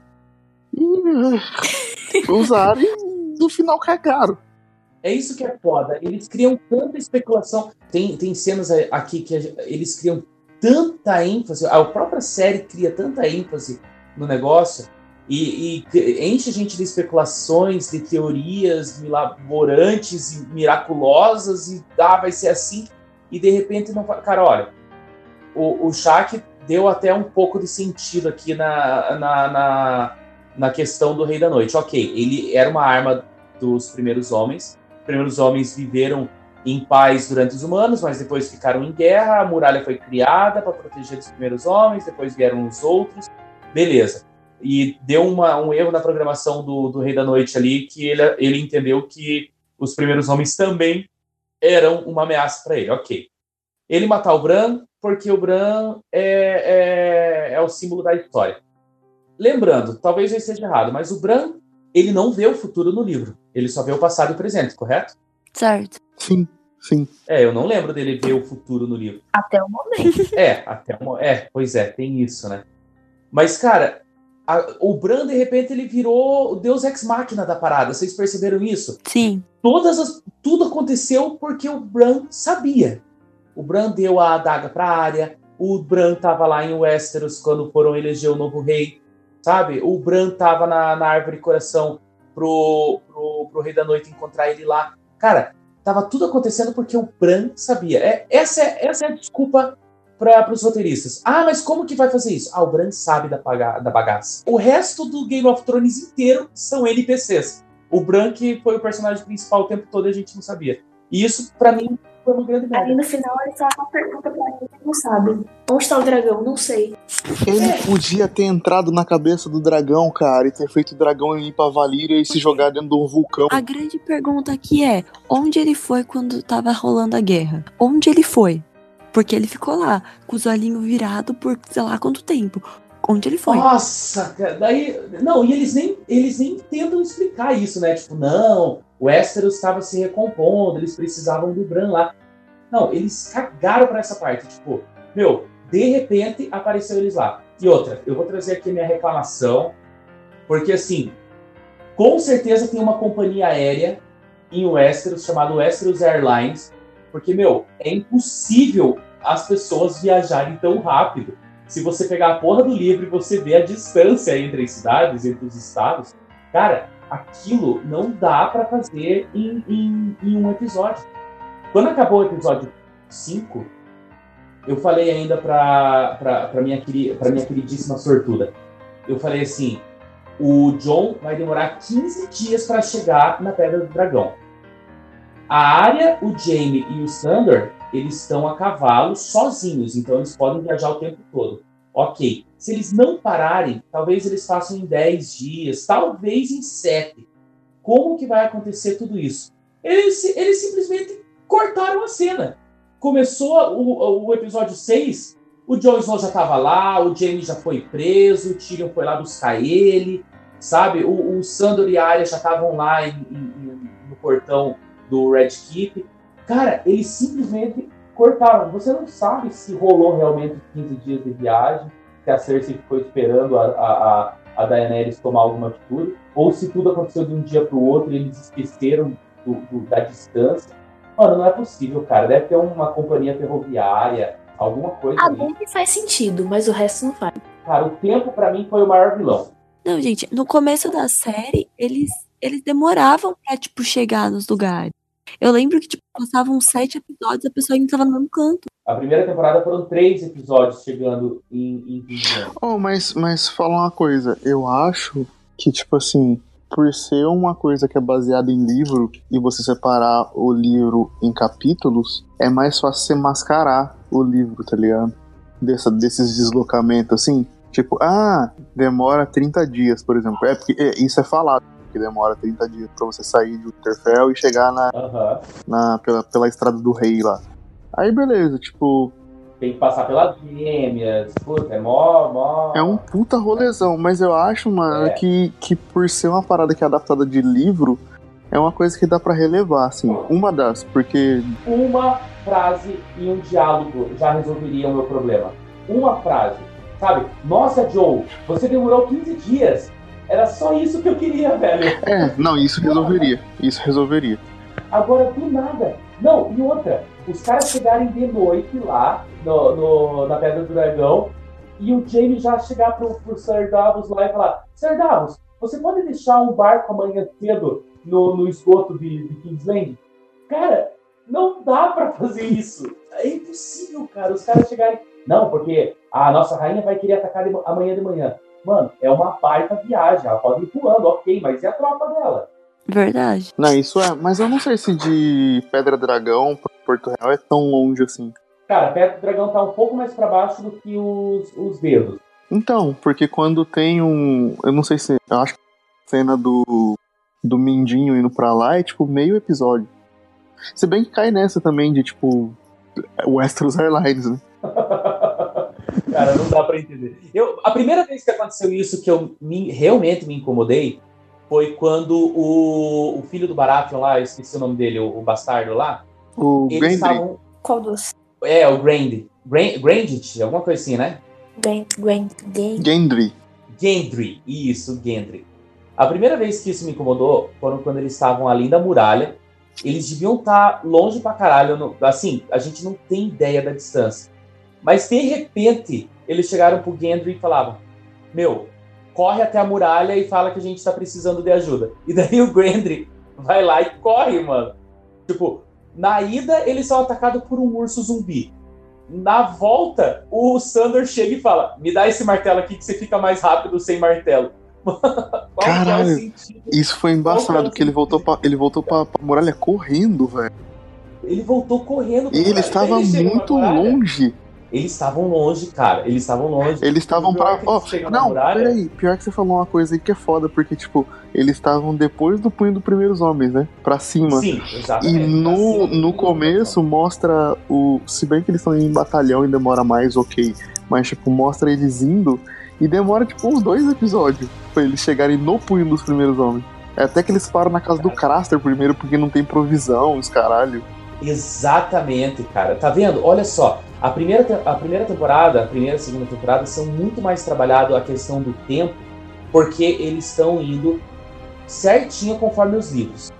E usaram e no final cagaram. É isso que é foda. Eles criam tanta especulação. Tem, tem cenas aqui que eles criam tanta ênfase. A própria série cria tanta ênfase no negócio e, e enche a gente de especulações, de teorias milaborantes e miraculosas e ah, vai ser assim. E de repente não. Cara, olha, o, o Shaq deu até um pouco de sentido aqui na, na, na, na questão do Rei da Noite. Ok, ele era uma arma dos primeiros homens. Os primeiros homens viveram em paz durante os humanos, mas depois ficaram em guerra. A muralha foi criada para proteger os primeiros homens, depois vieram os outros. Beleza. E deu uma, um erro na programação do, do Rei da Noite ali, que ele, ele entendeu que os primeiros homens também eram uma ameaça para ele. Ok. Ele matar o Bran, porque o Bran é, é, é o símbolo da história. Lembrando, talvez eu esteja errado, mas o Bran, ele não vê o futuro no livro. Ele só vê o passado e o presente, correto? Certo. Sim, sim. É, eu não lembro dele ver o futuro no livro. Até o momento. É, até uma. É, pois é, tem isso, né? Mas, cara, a- o Bran, de repente, ele virou o Deus Ex Machina da parada. Vocês perceberam isso? Sim. Todas as, tudo aconteceu porque o Bran sabia. O Bran deu a adaga pra área. O Bran tava lá em Westeros quando foram eleger o novo rei. Sabe? O Bran tava na, na árvore coração pro, pro, pro Rei da Noite encontrar ele lá. Cara, tava tudo acontecendo porque o Bran sabia. É, essa, é, essa é a desculpa para os roteiristas. Ah, mas como que vai fazer isso? Ah, o Bran sabe da, da bagaça. O resto do Game of Thrones inteiro são NPCs. O Bran que foi o personagem principal o tempo todo e a gente não sabia. E isso, pra mim, foi uma grande Aí merda. no final ele só uma pergunta pra ele, não sabe. Onde está o dragão? Não sei. Ele podia ter entrado na cabeça do dragão, cara, e ter feito o dragão ir pra Valíria e se jogar dentro de um vulcão. A grande pergunta aqui é: onde ele foi quando tava rolando a guerra? Onde ele foi? Porque ele ficou lá, com os olhinhos virados por sei lá quanto tempo. Onde ele foi? Nossa, daí. Não, e eles nem, eles nem tentam explicar isso, né? Tipo, não, o Westeros estava se recompondo, eles precisavam do Bran lá. Não, eles cagaram pra essa parte. Tipo, meu, de repente apareceu eles lá. E outra, eu vou trazer aqui minha reclamação, porque assim, com certeza tem uma companhia aérea em Westeros chamada Westeros Airlines, porque, meu, é impossível as pessoas viajarem tão rápido se você pegar a porra do livro e você ver a distância entre as cidades, entre os estados, cara, aquilo não dá pra fazer em, em- em um episódio. Quando acabou o episódio 5, eu falei ainda pra, pra, pra, minha, pra minha queridíssima sortuda. Eu falei assim: o John vai demorar 15 dias pra chegar na Pedra do Dragão. A área, o Jamie e o Sandor, eles estão a cavalo sozinhos, então eles podem viajar o tempo todo. Ok. Se eles não pararem, talvez eles façam em 10 dias, talvez em 7. Como que vai acontecer tudo isso? Eles, eles simplesmente cortaram a cena. Começou o, o episódio 6, o Jon Snow já estava lá, o Jaime já foi preso, o Tyrion foi lá buscar ele, sabe? O, o Sandor e a Arya já estavam lá em- em- no portão do Red Keep. Cara, eles simplesmente cortaram. Você não sabe se rolou realmente 15 dias de viagem, se a Cersei ficou esperando a, a, a, Daenerys tomar alguma atitude, ou se tudo aconteceu de um dia para o outro e eles esqueceram do- do- da distância. Mano, não é possível, cara. Deve ter uma companhia ferroviária, alguma coisa A ali. dele faz sentido, mas o resto não faz. Cara, o tempo pra mim foi o maior vilão. Não, gente, no começo da série, eles, eles demoravam pra, tipo, chegar nos lugares. Eu lembro que, tipo, passavam sete episódios, a pessoa ainda tava no mesmo canto. A primeira temporada foram três episódios chegando em, em 20 anos. Oh, mas, mas fala uma coisa, eu acho que, tipo assim, por ser uma coisa que é baseada em livro e você separar o livro em capítulos, é mais fácil você mascarar o livro, tá ligado? Dessa, desses deslocamentos, assim. Tipo, ah, demora 30 dias, por exemplo. É porque é, isso é falado, que demora 30 dias pra você sair de Winterfell e chegar na, Aham. na, pela, pela estrada do rei lá. Aí beleza, tipo, Tem que passar pelas gêmeas. Puta, é mó, mó. É um puta rolezão, mas eu acho, mano, É. que, que por ser uma parada que é adaptada de livro, é uma coisa que dá pra relevar, assim. Uma das, porque. Uma frase e um diálogo já resolveria o meu problema. Uma frase. Sabe? Nossa, Joe, você demorou 15 dias. Era só isso que eu queria, velho. É, não, isso resolveria. Isso resolveria. Agora, do nada. Não, e outra. Os caras chegarem de noite lá no, no- na Pedra do Dragão e o Jamie já chegar pro, pro Sir Davos lá e falar: Sir Davos, você pode deixar um barco amanhã cedo no, no esgoto de, de Kingsland? Cara, não dá pra fazer isso. É impossível, cara. Os caras chegarem. Não, porque a nossa rainha vai querer atacar de ma- amanhã de manhã. Mano, é uma baita viagem. Ela pode ir voando, ok, mas e a tropa dela? Verdade. Não, isso é. Mas eu não sei se de Pedra Dragão pra Porto Real é tão longe assim. Cara, Pedra Dragão tá um pouco mais pra baixo do que os, os dedos. Então, porque quando tem um. Eu não sei se. Eu acho que a cena do. Do Mindinho indo pra lá é tipo meio episódio. Se bem que cai nessa também de tipo. Westeros Airlines, né? Cara, não dá pra entender. Eu, a primeira vez que aconteceu isso que eu me- realmente me incomodei foi quando o, o filho do Baratheon lá, eu esqueci o nome dele, o, o bastardo lá, O eles Gendry. estavam... Qual dos? É, o Grand. Grand- Grandit, alguma coisa assim, né? Gendry. Gendry, isso, Gendry. A primeira vez que isso me incomodou foram quando eles estavam além da muralha. Eles deviam estar longe pra caralho. no- assim, a gente não tem ideia da distância. Mas de repente, eles chegaram pro Gendry e falavam: Meu, corre até a muralha e fala que a gente tá precisando de ajuda. E daí o Gendry vai lá e corre, mano. Tipo, na ida eles são atacados por um urso zumbi. Na volta, o Sandor chega e fala: Me dá esse martelo aqui que você fica mais rápido sem martelo. É Caralho. Isso foi embaçado, que ele voltou pra, ele voltou pra, pra muralha correndo, velho. Ele voltou correndo. pra E ele muralha. estava ele muito longe. Eles estavam longe, cara. Eles estavam longe. Eles estavam pra. na não, peraí. Pior que você falou uma coisa aí que é foda, porque, tipo, eles estavam depois do punho dos primeiros homens, né? Pra cima. Sim, E exatamente. Pra no, cima no começo mostra o. Se bem que eles estão em batalhão e demora mais, ok. Mas, tipo, mostra eles indo e demora, tipo, uns dois episódios pra eles chegarem no punho dos primeiros homens. É até que eles param na casa do Craster primeiro porque não tem provisão, os caralho. Exatamente, cara. Tá vendo? Olha só. A primeira, a primeira temporada, a primeira e a segunda temporada são muito mais trabalhado a questão do tempo, porque eles estão indo certinho conforme os livros.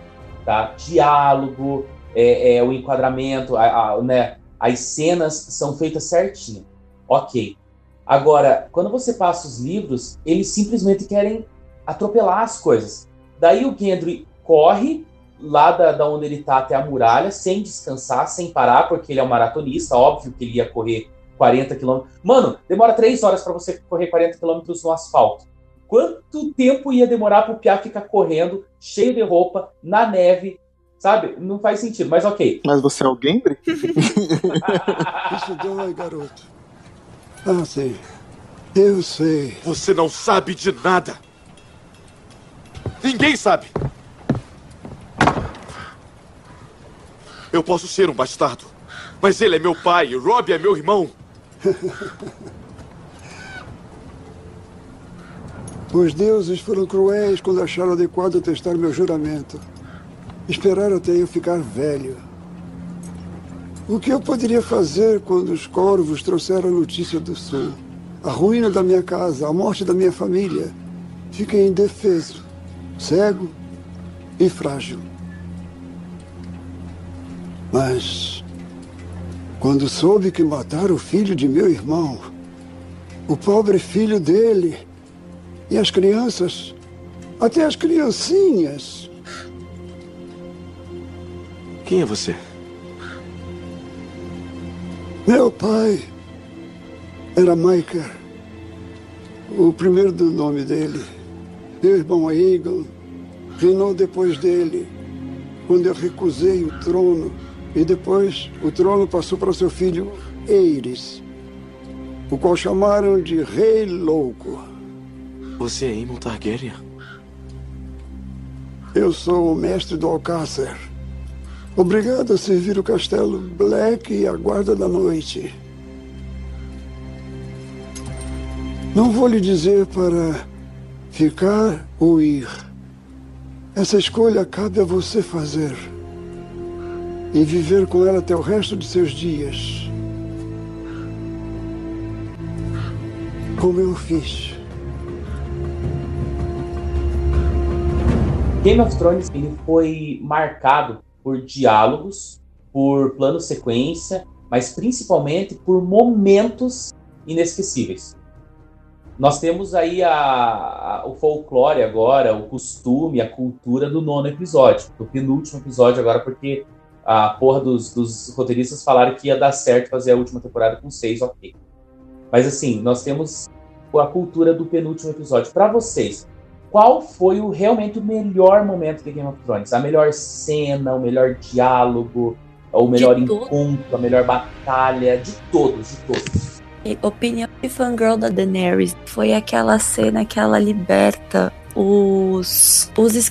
Tá? Diálogo, é, é, o enquadramento, a- a- né? as cenas são feitas certinho. Ok. Agora, quando você passa os livros, eles simplesmente querem atropelar as coisas. Daí o Gendry corre lá da, da onde ele tá até a muralha, sem descansar, sem parar, porque ele é um maratonista, óbvio que ele ia correr 40 quilômetros. Mano, demora 3 horas para você correr 40 quilômetros no asfalto. Quanto tempo ia demorar pro Piá ficar correndo, cheio de roupa, na neve, sabe? Não faz sentido, mas ok. Mas você é o? Isso dói, garoto. Ah, sim. Eu sei. Você não sabe de nada. Ninguém sabe. Eu posso ser um bastardo, mas ele é meu pai Rob é meu irmão. Os deuses foram cruéis quando acharam adequado testar meu juramento. Esperaram até eu ficar velho. O que eu poderia fazer quando os corvos trouxeram a notícia do sul? A ruína da minha casa, a morte da minha família. Fiquei indefeso, cego e frágil. Mas, quando soube que mataram o filho de meu irmão, o pobre filho dele, e as crianças, até as criancinhas, Quem é você? Meu pai era Maiker, o primeiro do nome dele. Meu irmão Aegon reinou depois dele, quando eu recusei o trono. E depois o trono passou para seu filho Eiris, o qual chamaram de Rei Louco. Você é Aemon Targaryen? Eu sou o mestre do Alcácer. Obrigado a servir o castelo Black e a guarda da noite. Não vou lhe dizer para ficar ou ir. Essa escolha cabe a você fazer. E viver com ela até o resto de seus dias. Como eu fiz. Game of Thrones ele foi marcado por diálogos, por plano sequência, mas principalmente por momentos inesquecíveis. Nós temos aí a, a- o folclore agora, o costume, a cultura do nono episódio, do penúltimo episódio agora, porque a porra dos, dos roteiristas falaram que ia dar certo fazer a última temporada com seis, ok. Mas assim, nós temos a cultura do penúltimo episódio. Para vocês, qual foi o realmente o melhor momento de Game of Thrones? A melhor cena, o melhor diálogo, o melhor De todo- encontro, a melhor batalha, de todos, de todos. E Opinião de fangirl da Daenerys foi aquela cena que ela liberta os. os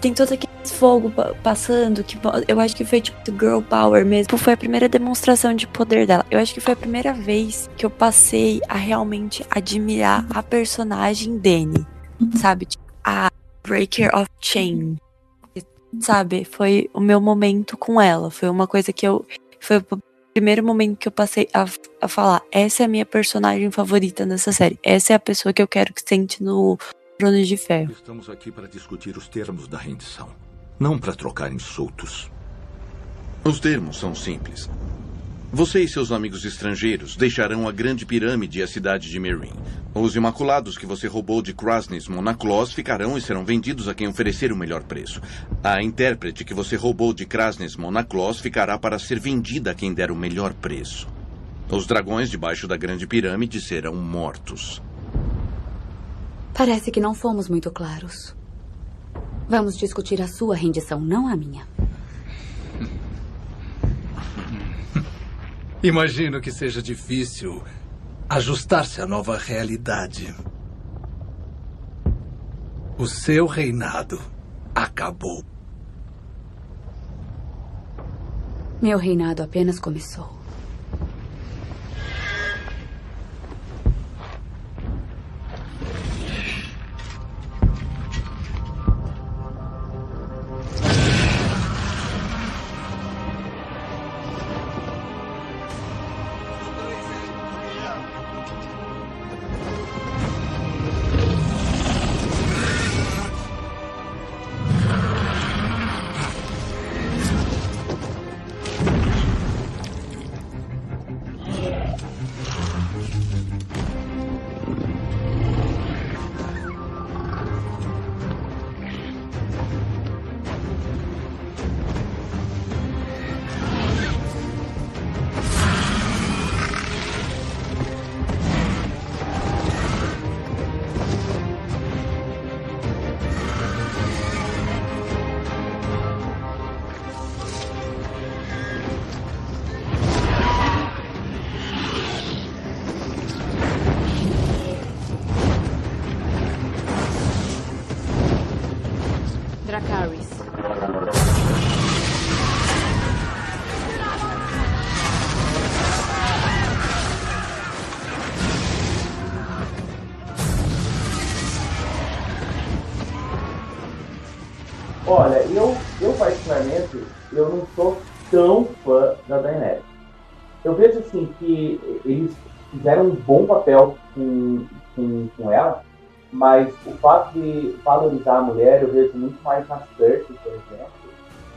Tem todo aquele fogo pa- passando, que eu acho que foi tipo girl power mesmo. Foi a primeira demonstração de poder dela. Eu acho que foi a primeira vez que eu passei a realmente admirar a personagem Dany. Sabe? Tipo, A Breaker of Chain. Sabe? Foi o meu momento com ela. Foi uma coisa que eu. Foi o primeiro momento que eu passei a, a falar: essa é a minha personagem favorita nessa série. Essa é a pessoa que eu quero que sente no Trono de Ferro. Estamos aqui para discutir os termos da rendição, não para trocar insultos. Os termos são simples. Você e seus amigos estrangeiros deixarão a Grande Pirâmide e a cidade de Meereen. Os imaculados que você roubou de Krasnys Monaclos ficarão e serão vendidos a quem oferecer o melhor preço. A intérprete que você roubou de Krasnys Monaclos ficará para ser vendida a quem der o melhor preço. Os dragões debaixo da Grande Pirâmide serão mortos. Parece que não fomos muito claros. Vamos discutir a sua rendição, não a minha. Imagino que seja difícil ajustar-se à nova realidade. O seu reinado acabou. Meu reinado apenas começou. Mas o fato de valorizar a mulher eu vejo muito mais na Cersei, por exemplo,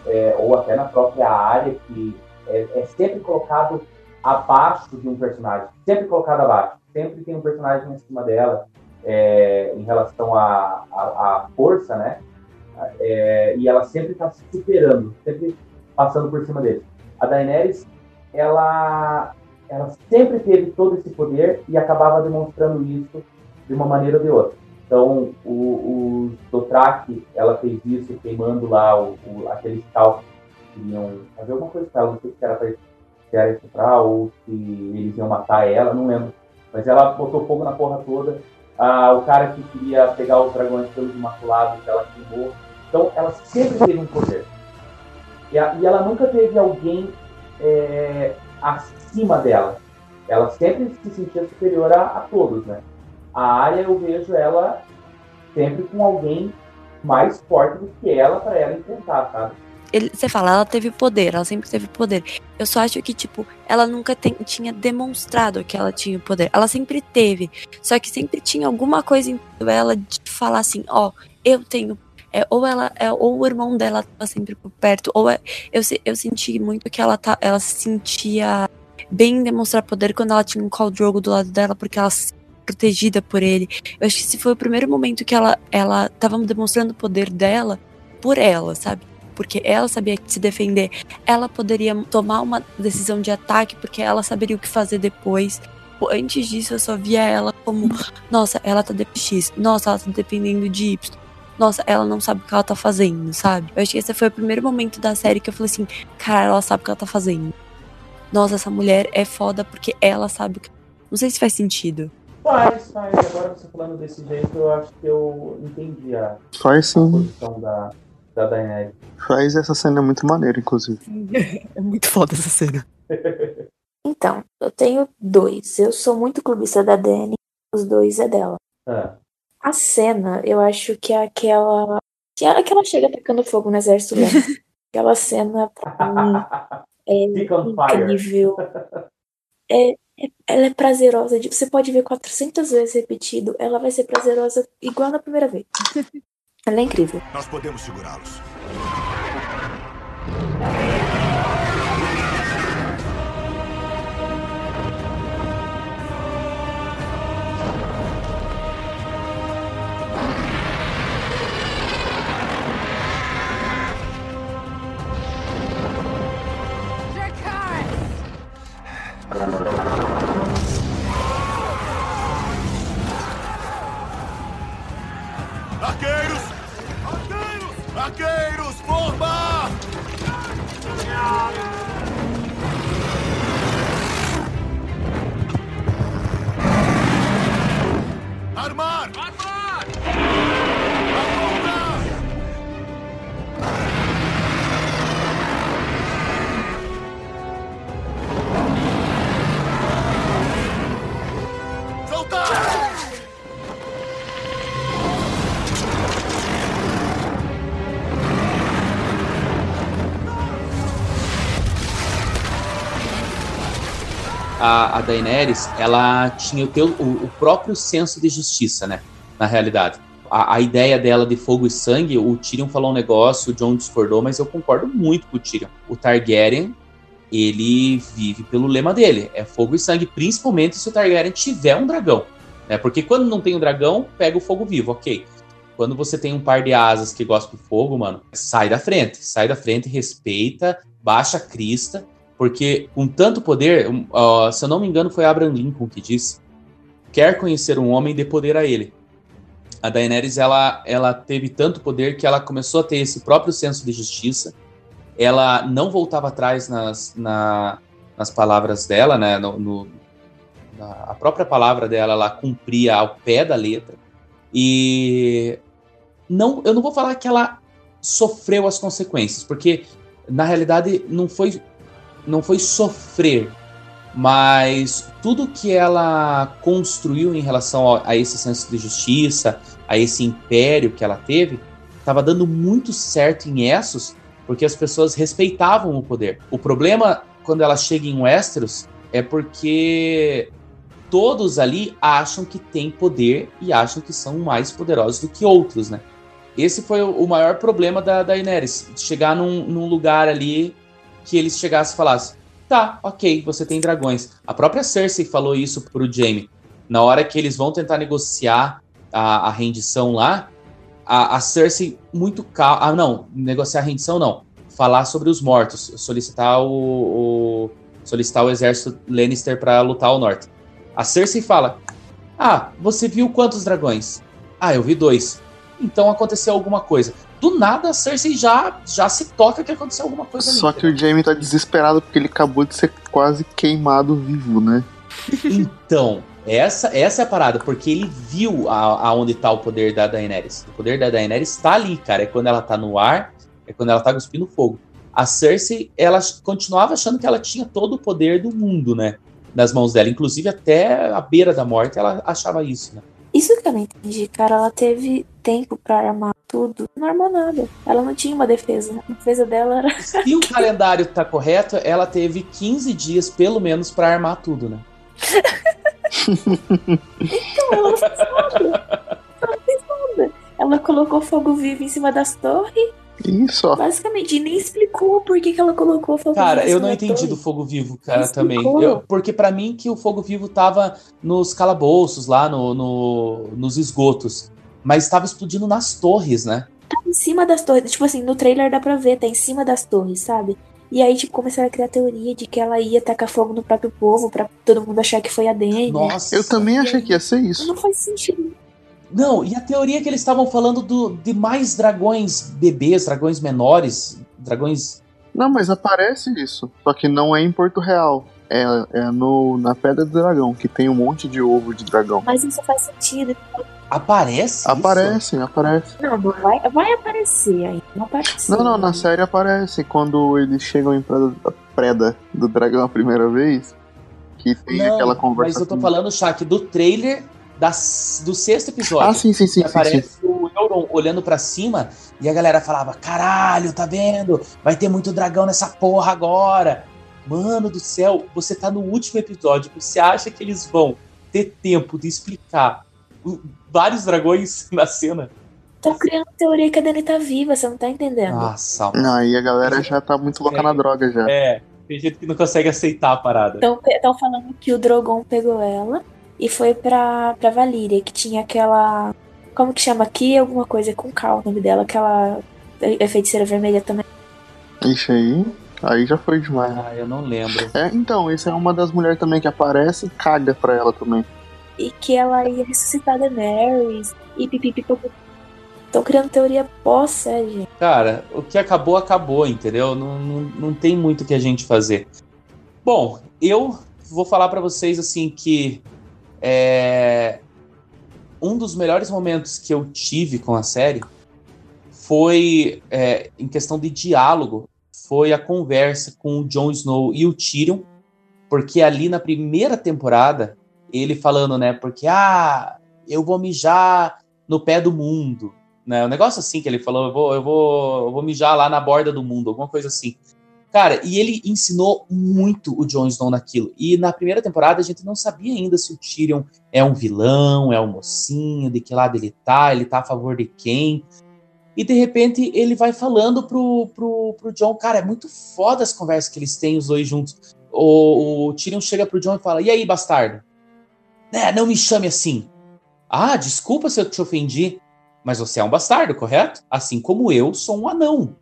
é, ou até na própria área, que é, é sempre colocado abaixo de um personagem, sempre colocado abaixo, sempre tem um personagem em cima dela é, em relação à à- à força, né? É, e ela sempre está se superando, sempre passando por cima dele. A Daenerys, ela, ela sempre teve todo esse poder e acabava demonstrando isso de uma maneira ou de outra. Então, o, o Dothraki, ela fez isso queimando lá o, o, aqueles scouts que queriam fazer alguma coisa com ela, não sei se era para se era ou se eles iam matar ela, não lembro. Mas ela botou fogo na porra toda. Ah, o cara que queria pegar os dragões pelos imaculados, ela queimou. Então, ela sempre teve um poder. E, a- e ela nunca teve alguém é, acima dela. Ela sempre se sentia superior a, a todos, né? A área eu vejo ela sempre com alguém mais forte do que ela para ela enfrentar, sabe? Ele- você fala, ela teve poder, ela sempre teve poder. Eu só acho que, tipo, ela nunca tem- tinha demonstrado que ela tinha poder. Ela sempre teve. Só que sempre tinha alguma coisa em ela de falar assim, ó, eu tenho. É, ou ela, é, ou o irmão dela tava sempre por perto, ou é- eu, eu senti muito que ela, tá, ela se sentia bem em demonstrar poder quando ela tinha um Khal Drogo do lado dela, porque ela se protegida por ele. Eu acho que esse foi o primeiro momento que ela, ela tava demonstrando o poder dela por ela, sabe? Porque ela sabia se defender, ela poderia tomar uma decisão de ataque, porque ela saberia o que fazer depois. Antes disso, eu só via ela como, nossa, ela tá de X, nossa, ela tá dependendo de Y. Nossa, ela não sabe o que ela tá fazendo, sabe? Eu acho que esse foi o primeiro momento da série que eu falei assim, cara, ela sabe o que ela tá fazendo. Nossa, essa mulher é foda porque ela sabe o que. Não sei se faz sentido. Faz, faz. Agora você falando desse jeito, eu acho que eu entendi a, Faz sim. posição da, da Daenerys. Faz essa cena é muito maneira, inclusive. É muito foda essa cena. Então, eu tenho dois. Eu sou muito clubista da Dani, os dois é dela. Ah, A cena, eu acho que é aquela. Que é que ela chega atacando fogo no exército dela. aquela cena, pra mim, é incrível. É- ela é prazerosa. Você pode ver 400 vezes repetido, ela vai ser prazerosa igual na primeira vez. ela é incrível. Nós podemos segurá-los. Arqueiros! Arqueiros! Forma! Armar! Armar! Apontar! Soltar! A, a Daenerys, ela tinha o, teu, o, o próprio senso de justiça, né? Na realidade. A, a ideia dela de fogo e sangue, o Tyrion falou um negócio, o John discordou, mas eu concordo muito com o Tyrion. O Targaryen, ele vive pelo lema dele, é fogo e sangue, principalmente se o Targaryen tiver um dragão. Né? Porque quando não tem um dragão, pega o fogo vivo, ok. Quando você tem um par de asas que gosta de fogo, mano, sai da frente, sai da frente, respeita, baixa a crista, porque com tanto poder, ó, se eu não me engano, foi Abraham Lincoln que disse: quer conhecer um homem, dê poder a ele. A Daenerys ela, ela teve tanto poder que ela começou a ter esse próprio senso de justiça. Ela não voltava atrás nas, na- nas palavras dela, né? No, no- na- a própria palavra dela, ela cumpria ao pé da letra. E não, eu não vou falar que ela sofreu as consequências, porque na realidade não foi não foi sofrer, mas tudo que ela construiu em relação a, a esse senso de justiça, a esse império que ela teve, estava dando muito certo em Essos, porque as pessoas respeitavam o poder. O problema quando ela chega em Westeros é porque todos ali acham que têm poder e acham que são mais poderosos do que outros, né? Esse foi o maior problema da da Daenerys, chegar num, num lugar ali que eles chegassem e falassem: tá, ok, você tem dragões. A própria Cersei falou isso pro Jaime. Na hora que eles vão tentar negociar a, a rendição lá, a, a Cersei muito calma. Ah, não, negociar a rendição não. Falar sobre os mortos, solicitar o, o- solicitar o exército Lannister para lutar ao norte. A Cersei fala: Ah, você viu quantos dragões? Ah, eu vi dois. Então aconteceu alguma coisa. Do nada a Cersei já, já se toca que aconteceu alguma coisa ali. Só que o Jamie tá desesperado porque ele acabou de ser quase queimado vivo, né? Então, essa, essa é a parada, porque ele viu a- aonde tá o poder da Daenerys. O poder da Daenerys tá ali, cara. É quando ela tá no ar, é quando ela tá cuspindo fogo. A Cersei, ela continuava achando que ela tinha todo o poder do mundo, né? Nas mãos dela. Inclusive, até a beira da morte, ela achava isso, né? Isso que eu não entendi, cara. Ela teve tempo pra armar tudo. Não armou nada. Ela não tinha uma defesa. A defesa dela era. Se o calendário tá correto, ela teve 15 dias, pelo menos, pra armar tudo, né? Então, ela não fez nada. Ela não fez nada. Ela colocou fogo vivo em cima das torres. Isso. Basicamente, e nem explicou por que, que ela colocou fogo Cara, vivo em eu não entendi torre. do fogo vivo, cara, também. Eu- porque pra mim que o fogo vivo tava nos calabouços, lá no, no- nos esgotos. Mas tava explodindo nas torres, né? Tá em cima das torres. Tipo assim, no trailer dá pra ver, tá em cima das torres, sabe? E aí, tipo, começaram a criar teoria de que ela ia tacar fogo no próprio povo pra todo mundo achar que foi a Dani. Nossa. Eu também achei que ia ser isso. Não faz sentido. Não, e a teoria que eles estavam falando do, de mais dragões bebês, dragões menores, dragões. Não, mas aparece isso. Só que não é em Porto Real. É, é no, na Pedra do Dragão, que tem um monte de ovo de dragão. Mas isso faz sentido. Aparece? Aparece, aparece. Não, não vai, vai aparecer aí. Não aparece. Não, não, na série aparece. Quando eles chegam em Preda, Preda do Dragão a primeira vez, que tem Não, aquela conversa. mas eu tô com- falando, Shaq, do trailer das, do sexto episódio. Ah, sim, sim, sim, Que sim, aparece o Euron olhando pra cima e a galera falava: caralho, tá vendo? Vai ter muito dragão nessa porra agora. Mano do céu, você tá no último episódio. Você acha que eles vão ter tempo de explicar o- vários dragões na cena? Tô criando teoria que a Dani tá viva, você não tá entendendo. Nossa, Aí a galera já tá muito louca na droga já. É, tem gente que não consegue aceitar a parada. Estão falando que o Drogon pegou ela e foi pra, pra Valíria, que tinha aquela. Como que chama aqui? Alguma coisa com K, o nome dela, aquela é feiticeira vermelha também. Ixi, aí. Aí já foi demais. Ah, eu não lembro. É, então, essa é uma das mulheres também que aparece e caga pra ela também. E que ela ia ressuscitar Daenerys e pipipipopô. Estão criando teoria pós-série, gente. Cara, o que acabou, acabou, entendeu? Não, não, não tem muito o que a gente fazer. Bom, eu vou falar pra vocês assim que é, um dos melhores momentos que eu tive com a série foi é, em questão de diálogo, foi a conversa com o Jon Snow e o Tyrion, porque ali na primeira temporada ele falando, né? Porque ah, eu vou mijar no pé do mundo, né? Um negócio assim que ele falou, eu vou, eu vou, eu vou mijar lá na borda do mundo, alguma coisa assim. Cara, e ele ensinou muito o Jon Snow naquilo. E na primeira temporada a gente não sabia ainda se o Tyrion é um vilão, é um mocinho, de que lado ele tá, ele tá a favor de quem. E de repente ele vai falando pro, pro, pro John, cara, é muito foda as conversas que eles têm os dois juntos. O, o Tyrion chega pro John e fala: E aí, bastardo? Né, não me chame assim. Ah, desculpa se eu te ofendi, mas você é um bastardo, correto? Assim como eu sou um anão.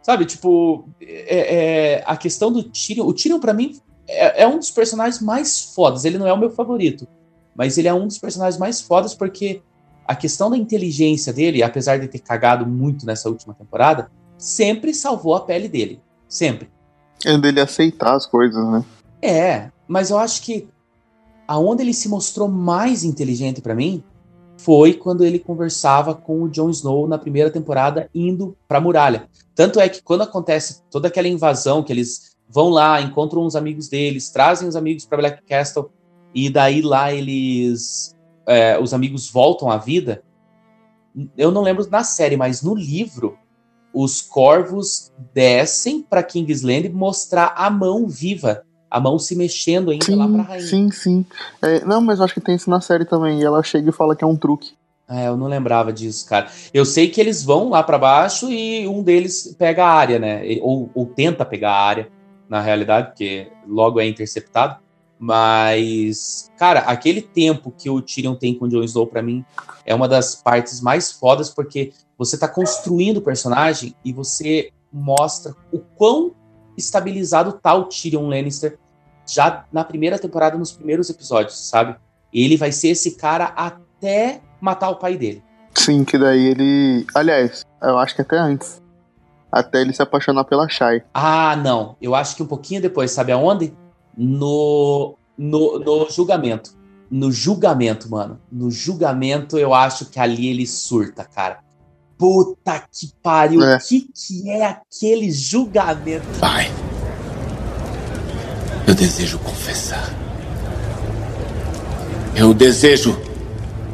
Sabe, tipo, é, é, a questão do Tyrion. O Tyrion, pra mim, é, é um dos personagens mais fodas. Ele não é o meu favorito, mas ele é um dos personagens mais fodas porque a questão da inteligência dele, apesar de ter cagado muito nessa última temporada, sempre salvou a pele dele. Sempre. É dele aceitar as coisas, né? É, mas eu acho que aonde ele se mostrou mais inteligente pra mim foi quando ele conversava com o Jon Snow na primeira temporada indo pra muralha. Tanto é que quando acontece toda aquela invasão que eles vão lá, encontram uns amigos deles, trazem os amigos para Black Castle e daí lá eles é, os amigos voltam à vida. Eu não lembro na série, mas no livro os corvos descem para Kingsland mostrar a mão viva, a mão se mexendo ainda lá pra rainha. Sim, sim. É, não, mas eu acho que tem isso na série também. E ela chega e fala que é um truque. É, eu não lembrava disso, cara. Eu sei que eles vão lá para baixo e um deles pega a área, né? Ou, ou tenta pegar a área, na realidade, porque logo é interceptado. Mas, cara, aquele tempo que o Tyrion tem com o Jon Snow, pra mim, é uma das partes mais fodas, porque você tá construindo o personagem e você mostra o quão estabilizado o Tyrion Lannister já na primeira temporada, nos primeiros episódios, sabe? Ele vai ser esse cara até matar o pai dele. Sim, que daí ele. Aliás, eu acho que até antes. Até ele se apaixonar pela Shai. Ah, não. Eu acho que um pouquinho depois, sabe aonde? No, no, no julgamento. No julgamento, mano. No julgamento, eu acho que ali ele surta, cara. Puta que pariu. O que, que é aquele julgamento? Pai, eu desejo confessar. Eu desejo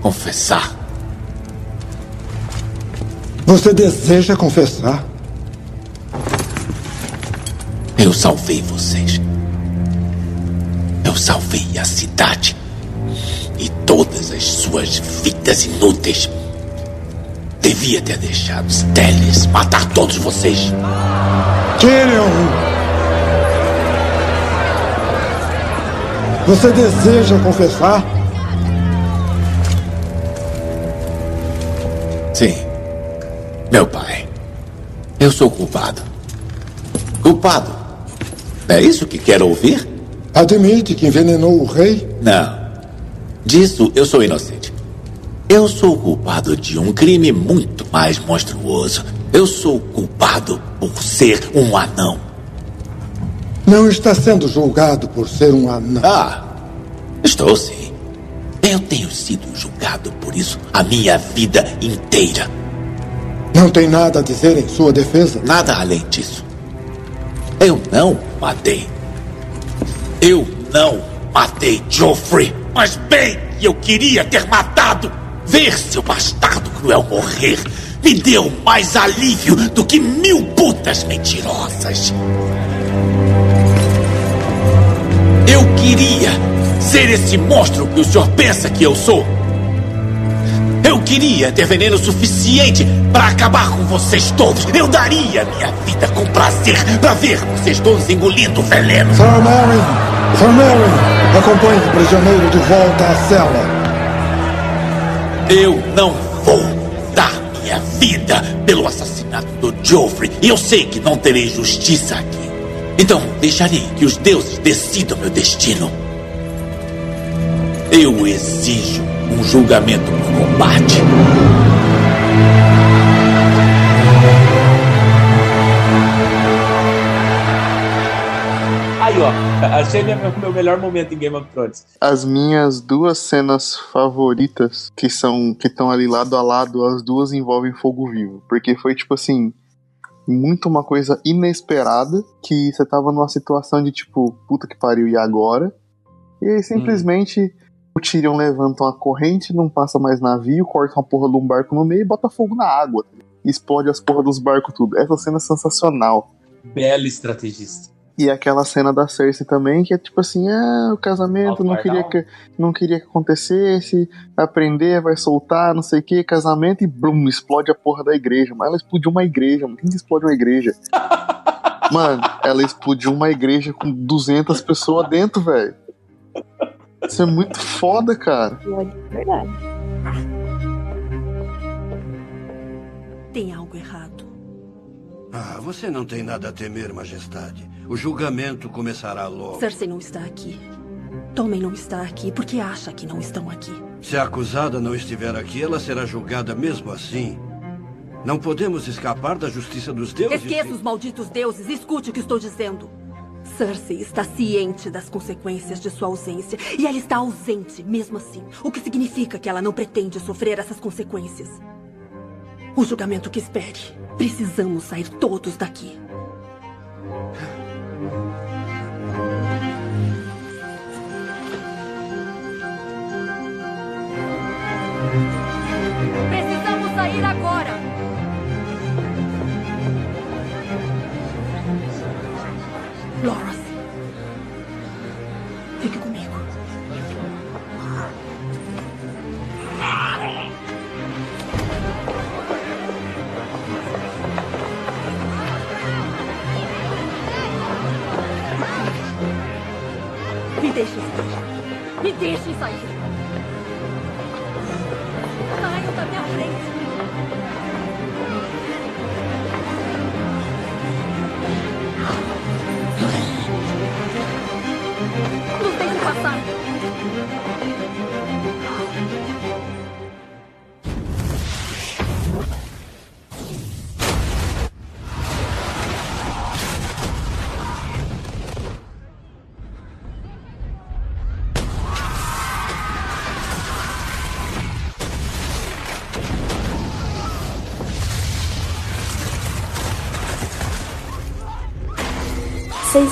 confessar. Você deseja confessar? Eu salvei vocês. Eu salvei a cidade. E todas as suas vidas inúteis. Devia ter deixado Stellis matar todos vocês. Tyrion! Você deseja confessar? Sim. Meu pai. Eu sou culpado. Culpado É isso que quer ouvir? Admite que envenenou o rei? Não. Disso eu sou inocente. Eu sou culpado de um crime muito mais monstruoso. Eu sou culpado por ser um anão. Não está sendo julgado por ser um anão. Ah, estou sim. Eu tenho sido julgado por isso a minha vida inteira. Não tem nada a dizer em sua defesa? Nada além disso. Eu não matei. Eu não matei Joffrey. Mas bem, eu queria ter matado. Ver seu bastardo cruel morrer me deu mais alívio do que mil putas mentirosas. Eu queria ser esse monstro que o senhor pensa que eu sou. Eu queria ter veneno suficiente para acabar com vocês todos. Eu daria minha vida com prazer para ver vocês todos engolindo veneno. Sir Mary! Sir Mary! Acompanhe o prisioneiro de volta à cela. Eu não vou dar minha vida pelo assassinato do Joffrey. E eu sei que não terei justiça aqui. Então deixarei que os deuses decidam meu destino. Eu exijo um julgamento por combate. achei minha- meu melhor momento em Game of Thrones. As minhas duas cenas favoritas, que são que estão ali lado a lado, as duas envolvem fogo vivo. Porque foi tipo assim, muito uma coisa inesperada, que você tava numa situação de tipo, puta que pariu, e agora? E aí simplesmente o Tyrion levanta uma corrente, não passa mais navio, corta uma porra de um barco no meio e bota fogo na água. Explode as porras dos barcos tudo. Essa cena é sensacional. Bela estrategista. E aquela cena da Cersei também, que é tipo assim, ah, o casamento não queria, que, não queria que acontecesse, vai aprender, vai soltar, não sei o que, casamento e blum, explode a porra da igreja. Mas ela explodiu uma igreja, mano. Quem que explode uma igreja? mano, ela explodiu uma igreja com 200 pessoas dentro, velho. Isso é muito foda, cara. Verdade. Tem algo. Ah, você não tem nada a temer, majestade. O julgamento começará logo. Cersei não está aqui. Tommen não está aqui porque acha que não estão aqui. Se a acusada não estiver aqui, ela será julgada mesmo assim. Não podemos escapar da justiça dos deuses. Esqueça os malditos deuses. Escute o que estou dizendo. Cersei está ciente das consequências de sua ausência e ela está ausente mesmo assim, o que significa que ela não pretende sofrer essas consequências. O julgamento que espere. Precisamos sair todos daqui.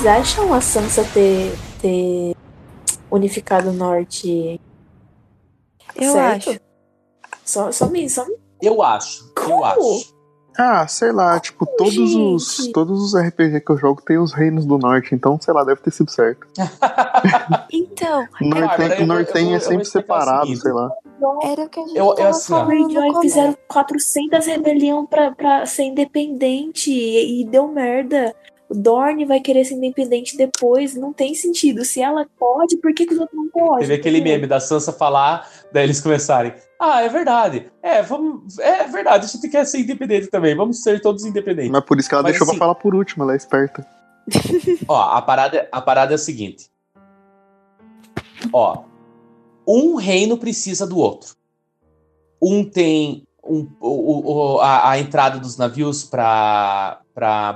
Vocês acham a Sansa ter, ter unificado o norte? Eu certo? acho. Só, só me. Só me... Eu acho. Eu acho. Ah, sei lá, tipo, todos os, gente? todos os RPG que eu jogo tem os reinos do norte, então, sei lá, deve ter sido certo. Então, O Norten, Norten é sempre separado, sei lá. era o que a gente Eu- eu, assim, falando fizeram 400 rebelião pra, pra ser independente e, e deu merda. Dorne vai querer ser independente depois. Não tem sentido. Se ela pode, por que, que os outros não podem? Teve aquele meme da Sansa falar, daí eles começarem. Ah, é verdade. É, vamos. É verdade, a gente quer ser independente também. Vamos ser todos independentes. Mas por isso que ela Mas, deixou assim, pra falar por último, ela é esperta. Ó, a parada, a parada é a seguinte. Ó, um reino precisa do outro. Um tem um, o, o- a, a entrada dos navios para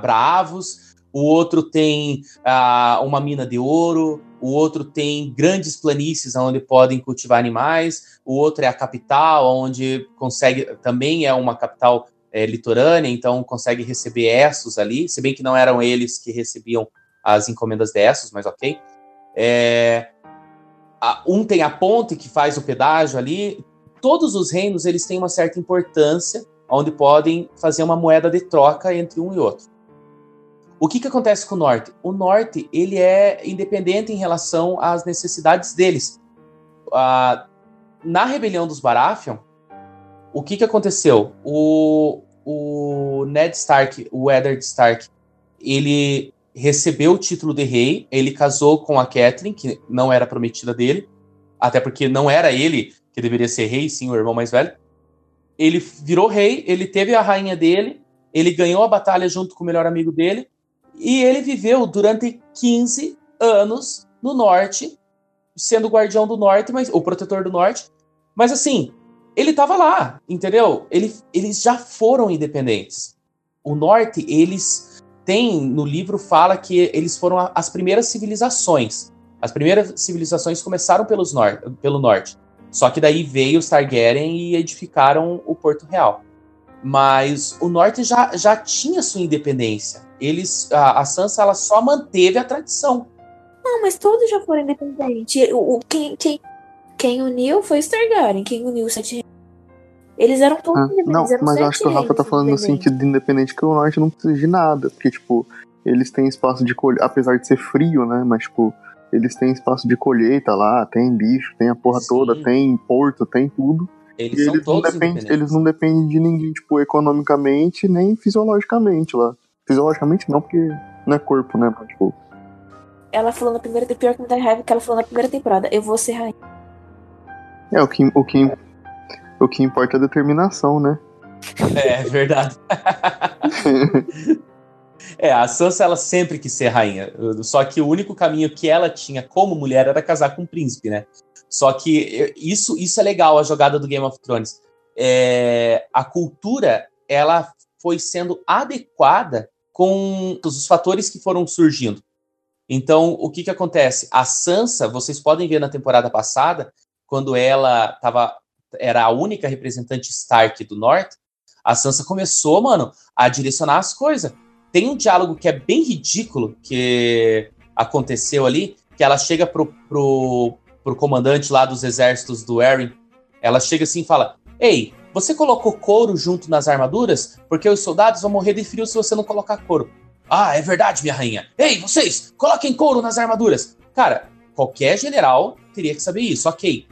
Bravos, o outro tem ah, uma mina de ouro, o outro tem grandes planícies onde podem cultivar animais, o outro é a capital, onde consegue, também é uma capital é, litorânea, então consegue receber Essos ali, se bem que não eram eles que recebiam as encomendas de Essos, mas ok. É, a- um tem a ponte que faz o pedágio ali. Todos os reinos eles têm uma certa importância, onde podem fazer uma moeda de troca entre um e outro. O que, que acontece com o norte? O norte ele é independente em relação às necessidades deles. Na rebelião dos Baratheon, o que, que aconteceu? O, o Ned Stark, o Eddard Stark, ele recebeu o título de rei, ele casou com a Catelyn, que não era prometida dele, até porque não era ele que deveria ser rei, sim o irmão mais velho. Ele virou rei, ele teve a rainha dele, ele ganhou a batalha junto com o melhor amigo dele, e ele viveu durante 15 anos no norte, sendo guardião do norte, mas o protetor do norte. Mas assim, ele tava lá, entendeu? Ele, eles já foram independentes. O norte, eles têm no livro fala que eles foram a- as primeiras civilizações. As primeiras civilizações começaram pelos nor pelo norte. Só que daí veio os Targaryen e edificaram o Porto Real. Mas o norte já, já tinha sua independência. Eles, a, a Sansa ela só manteve a tradição. Não, mas todos já foram independentes. O, o- quem, quem, quem uniu foi os Targaryen. Quem uniu os sete reinos. Eles eram todos Ah, independentes. não, eram mas eu acho que o Rafa tá falando no sentido de independente que o norte não precisa de nada. Porque, tipo, eles têm espaço de colheita, apesar de ser frio, né? Mas, tipo, eles têm espaço de colheita lá, tem bicho, tem a porra toda, tem porto, tem tudo. Eles são eles não, dependem, eles não dependem de ninguém, tipo, economicamente nem fisiologicamente lá. Fisiologicamente não, porque não é corpo, né? Mas, tipo, Ela falou na primeira pior que me dá raiva que ela falou na primeira temporada. Eu vou ser rainha. é o que, o que, o que importa é a determinação, né? É verdade. é, a Sansa ela sempre quis ser rainha. Só que o único caminho que ela tinha como mulher era casar com um príncipe, né? Só que isso, isso é legal, a jogada do Game of Thrones. É, a cultura ela foi sendo adequada com os fatores que foram surgindo. Então, o que que acontece? A Sansa, vocês podem ver na temporada passada, quando ela tava, era a única representante Stark do Norte, a Sansa começou, mano, a direcionar as coisas. Tem um diálogo que é bem ridículo que aconteceu ali, que ela chega pro, pro, pro comandante lá dos exércitos do Eren, ela chega assim e fala: Ei, você colocou couro junto nas armaduras? Porque os soldados vão morrer de frio se você não colocar couro. Ah, é verdade, minha rainha. Ei, vocês, coloquem couro nas armaduras. Cara, qualquer general teria que saber isso, ok.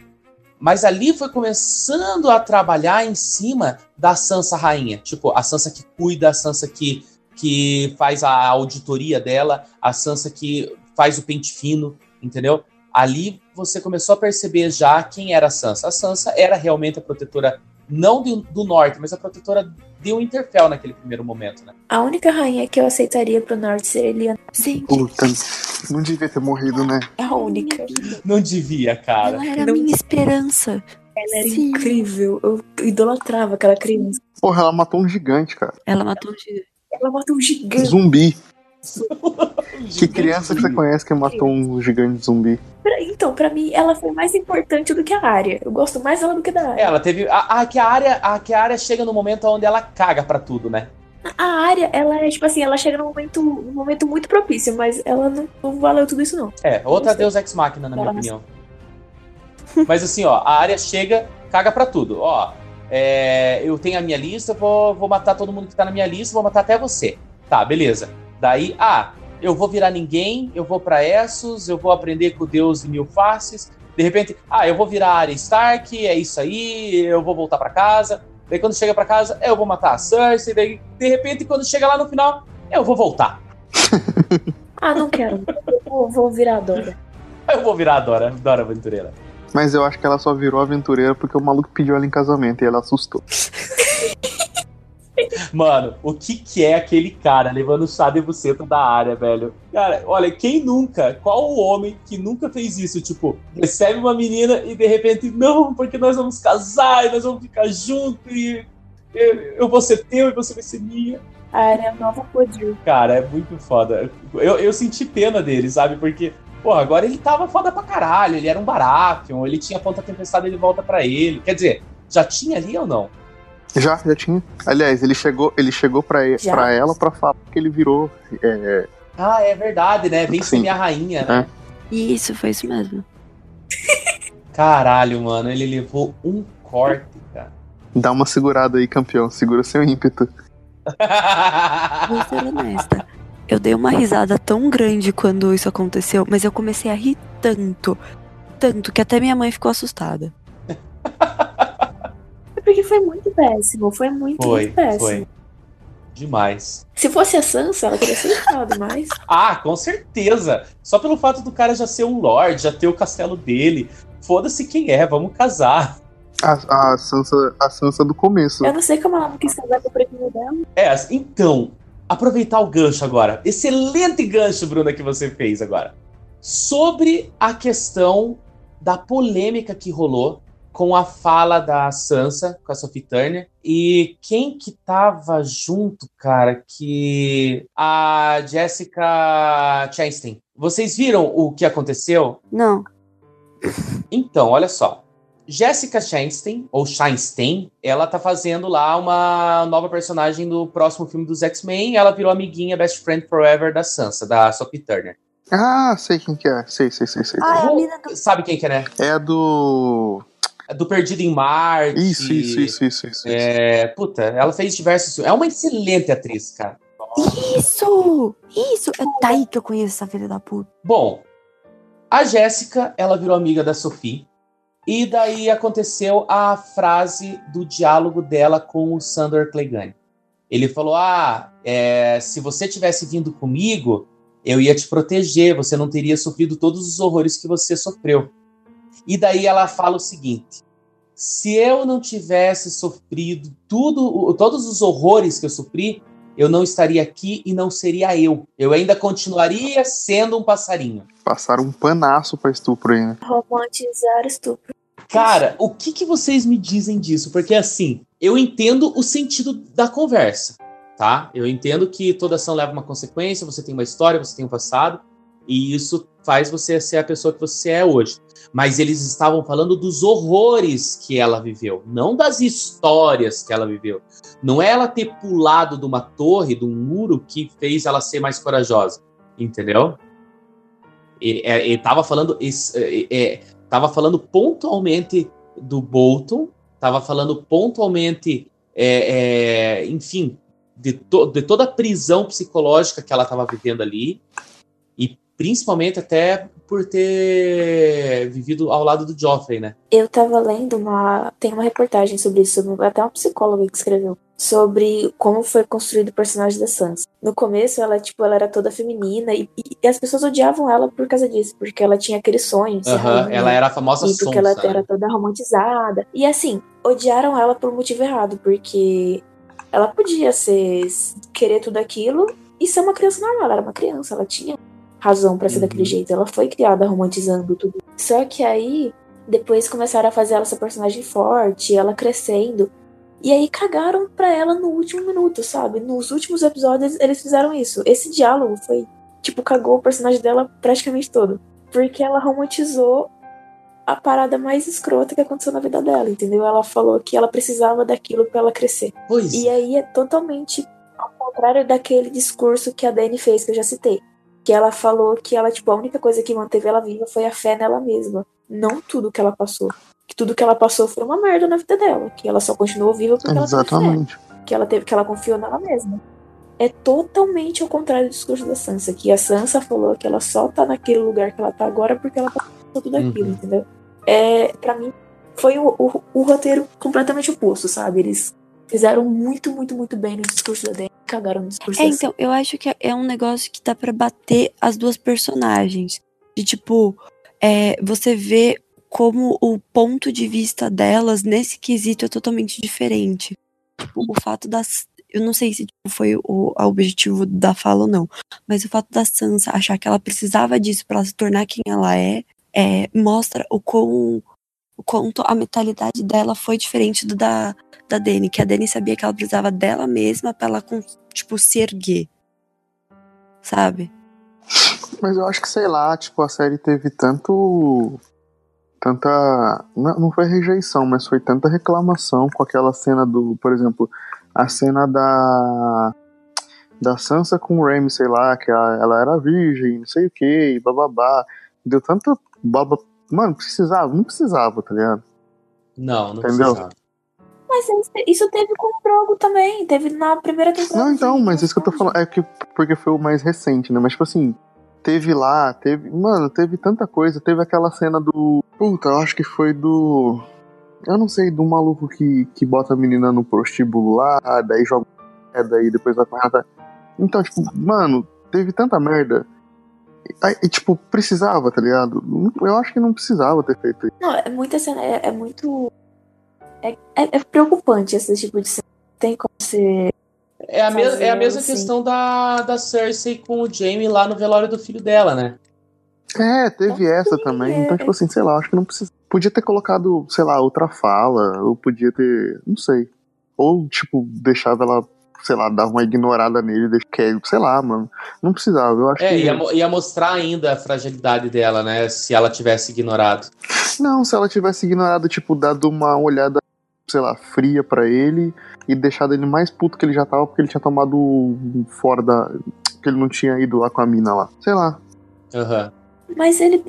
Mas ali foi começando a trabalhar em cima da Sansa rainha. Tipo, a Sansa que cuida, a Sansa que, que faz a auditoria dela, a Sansa que faz o pente fino, entendeu? Ali você começou a perceber já quem era a Sansa. A Sansa era realmente a protetora, não do, do norte, mas a protetora de Winterfell naquele primeiro momento, né? A única rainha que eu aceitaria pro norte seria Eliana. Sim. Puta, não devia ter morrido, né? É a única. Não devia, cara. Ela era a minha esperança. Ela era incrível. Eu idolatrava aquela criança. Porra, ela matou um gigante, cara. Ela matou um gigante. Ela matou um gigante. Zumbi. Que criança que você conhece que matou um gigante zumbi? Pra- Então, pra mim, ela foi mais importante do que a área. Eu gosto mais dela do que da área. Ela teve. A, a, que a área, a que a área chega no momento onde ela caga pra tudo, né? A área, ela é tipo assim, ela chega num momento, num momento muito propício, mas ela não, não valeu tudo isso, não. É, outra Deus Ex Machina, na minha Ela- opinião. Mas assim, ó, a área chega, caga pra tudo. Ó, é, eu tenho a minha lista, vou, vou matar todo mundo que tá na minha lista, vou matar até você. Tá, beleza. Daí, ah, eu vou virar ninguém, eu vou pra Essos, eu vou aprender com o Deus de mil faces. De repente, ah, eu vou virar Arya Stark, é isso aí, eu vou voltar pra casa. Daí quando chega pra casa, eu vou matar a Cersei. Daí, de repente, quando chega lá no final, eu vou voltar. Ah, não quero. Eu vou, vou virar a Dora. Eu vou virar a Dora, Dora Aventureira. Mas eu acho que ela só virou aventureira porque o maluco pediu ela em casamento e ela assustou. Mano, o que que é aquele cara levando chá de buceta da área, velho? Cara, olha, quem nunca? Qual o homem que nunca fez isso? Tipo, recebe uma menina e de repente, não, porque nós vamos casar e nós vamos ficar juntos e eu, eu vou ser teu e você vai ser minha. A área nova podia. Cara, é muito foda. Eu, eu senti pena dele, sabe? Porque, pô, agora ele tava foda pra caralho. Ele era um Baratheon, ele tinha ponta tempestade, ele volta pra ele. Quer dizer, já tinha ali ou não? Já, já tinha. Aliás, ele chegou, ele chegou pra, Já. pra ela pra falar que ele virou. é, Ah, é verdade, né? Vem ser minha rainha, né? Isso, foi isso mesmo. Caralho, mano, ele levou um corte, cara. dá uma segurada aí, campeão. Segura seu ímpeto. Vou ser honesta. Eu dei uma risada tão grande quando isso aconteceu, mas eu comecei a rir tanto, tanto, que até minha mãe ficou assustada. Porque foi muito péssimo. Foi muito, Foi, muito péssimo. foi. Demais. Se fosse a Sansa, ela teria aceitado, mas. Ah, com certeza. Só pelo fato do cara já ser um lord, já ter o castelo dele. Foda-se quem é, vamos casar. A, a, Sansa, a Sansa do começo. Eu não sei como ela não quis casar com o primo dela. É, então, aproveitar o gancho agora. Excelente gancho, Bruna, que você fez agora. Sobre a questão da polêmica que rolou com a fala da Sansa, com a Sophie Turner. E quem que tava junto, cara, que... A Jessica Chastain. Vocês viram o que aconteceu? Não. Então, olha só. Jessica Chastain, ou Chastain, ela tá fazendo lá uma nova personagem do próximo filme dos X-Men. Ela virou amiguinha, best friend forever da Sansa, da Sophie Turner. Ah, sei quem que é. Sei, sei, sei, sei. Vou- Sabe quem que é, né? É a do. É Do Perdido em Marte. Isso, isso, isso, isso, isso. É, puta, ela fez diversos. É uma excelente atriz, cara. Isso! Isso! É daí que eu conheço essa filha da puta. Bom, a Jéssica, ela virou amiga da Sophie. E daí aconteceu a frase do diálogo dela com o Sandor Clegane. Ele falou: Ah, é, se você tivesse vindo comigo, eu ia te proteger, você não teria sofrido todos os horrores que você sofreu. E daí ela fala o seguinte: se eu não tivesse sofrido tudo, o- todos os horrores que eu sofri, eu não estaria aqui e não seria eu. Eu ainda continuaria sendo um passarinho. Passaram um panaço pra estupro aí, né? Romantizar estupro. Cara, o que, que vocês me dizem disso? Porque assim, eu entendo o sentido da conversa, tá? Eu entendo que toda ação leva uma consequência, você tem uma história, você tem um passado, e isso faz você ser a pessoa que você é hoje. Mas eles estavam falando dos horrores que ela viveu, não das histórias que ela viveu. Não é ela ter pulado de uma torre, de um muro, que fez ela ser mais corajosa, entendeu? Ele, é, ele tava falando. esse- é, é, falando pontualmente do Bolton, tava falando pontualmente, é, é, enfim, de, to- de toda a prisão psicológica que ela estava vivendo ali, principalmente até por ter vivido ao lado do Joffrey, né? Eu tava lendo uma. Tem uma reportagem sobre isso, até uma psicóloga que escreveu. Sobre como foi construído o personagem da Sansa. No começo, ela, tipo, ela era toda feminina e, e as pessoas odiavam ela por causa disso, porque ela tinha aquele sonho. de ser Aham, rainha, ela era a famosa E porque sonsa, ela né? era toda romantizada. E assim, odiaram ela por um motivo errado, porque ela podia ser querer tudo aquilo e ser uma criança normal. Ela era uma criança, ela tinha razão pra ser daquele jeito. Ela foi criada romantizando tudo. Só que aí, depois começaram a fazer ela ser personagem forte, ela crescendo. E aí cagaram pra ela no último minuto, sabe? Nos últimos episódios eles fizeram isso. Esse diálogo foi, tipo, cagou o personagem dela praticamente todo. Porque ela romantizou a parada mais escrota que aconteceu na vida dela, entendeu? Ela falou que ela precisava daquilo pra ela crescer. Pois E aí é totalmente ao contrário daquele discurso que a Dani fez, que eu já citei. Que ela falou que ela, tipo, a única coisa que manteve ela viva foi a fé nela mesma. Não tudo que ela passou. Que tudo que ela passou foi uma merda na vida dela. Que ela só continuou viva porque ela teve fé. Exatamente. Que ela teve, que ela confiou nela mesma. É totalmente ao contrário do discurso da Sansa. Que a Sansa falou que ela só tá naquele lugar que ela tá agora porque ela passou tudo aquilo, Uhum. entendeu? É, para mim, foi o, o, o roteiro completamente oposto, sabe? Eles fizeram muito, muito, muito bem no discurso da Dani. Cagaram no discurso É, então, eu acho que é um negócio que dá pra bater as duas personagens. De tipo, é, você vê como o ponto de vista delas nesse quesito é totalmente diferente. Tipo, o fato das. eu não sei se tipo, foi o, objetivo da fala ou não, mas o fato da Sansa achar que ela precisava disso pra ela se tornar quem ela é, é mostra o quão o quanto a mentalidade dela foi diferente do da, da Dany, que a Dany sabia que ela precisava dela mesma pra ela, tipo, se erguer. Sabe? Mas eu acho que, sei lá, tipo, a série teve tanto. Tanta. Não não foi rejeição, mas foi tanta reclamação com aquela cena do. Por exemplo, a cena da. Da Sansa com o Remy, sei lá, que a- ela era virgem, não sei o que, bababá. Deu tanta baba. Mano, precisava, não precisava, tá ligado? Não, não Entendeu? precisava. Mas isso- teve com o Drogo também. Teve na primeira temporada. Não, então, mas isso que eu tô falando é que porque foi o mais recente, né? Mas tipo assim, teve lá, teve, mano, teve tanta coisa, teve aquela cena do, puta, eu acho que foi do eu não sei, do maluco que, que bota a menina no prostíbulo lá, daí joga moeda e depois vai pra. Então, tipo, mano, teve tanta merda. E, tipo, precisava, tá ligado? Eu acho que não precisava ter feito isso. Não, é muita cena. É, é muito. É, é, é preocupante esse tipo de cena. Tem como ser. É a, mes- é a mesma assim. questão da, da Cersei com o Jaime lá no velório do filho dela, né? É, teve essa também. Então, tipo assim, sei lá, acho que não precisa. Podia ter colocado, sei lá, outra fala, ou podia ter. Não sei. Ou, tipo, deixava ela, sei lá, dar uma ignorada nele, deixa que, sei lá, mano. Não precisava, eu acho É, que. ia, ia mostrar ainda a fragilidade dela, né? Se ela tivesse ignorado. Não, se ela tivesse ignorado, tipo, dado uma olhada, sei lá, fria pra ele e deixado ele mais puto que ele já tava porque ele tinha tomado fora da. que ele não tinha ido lá com a mina lá. Sei lá. Aham. Mas ele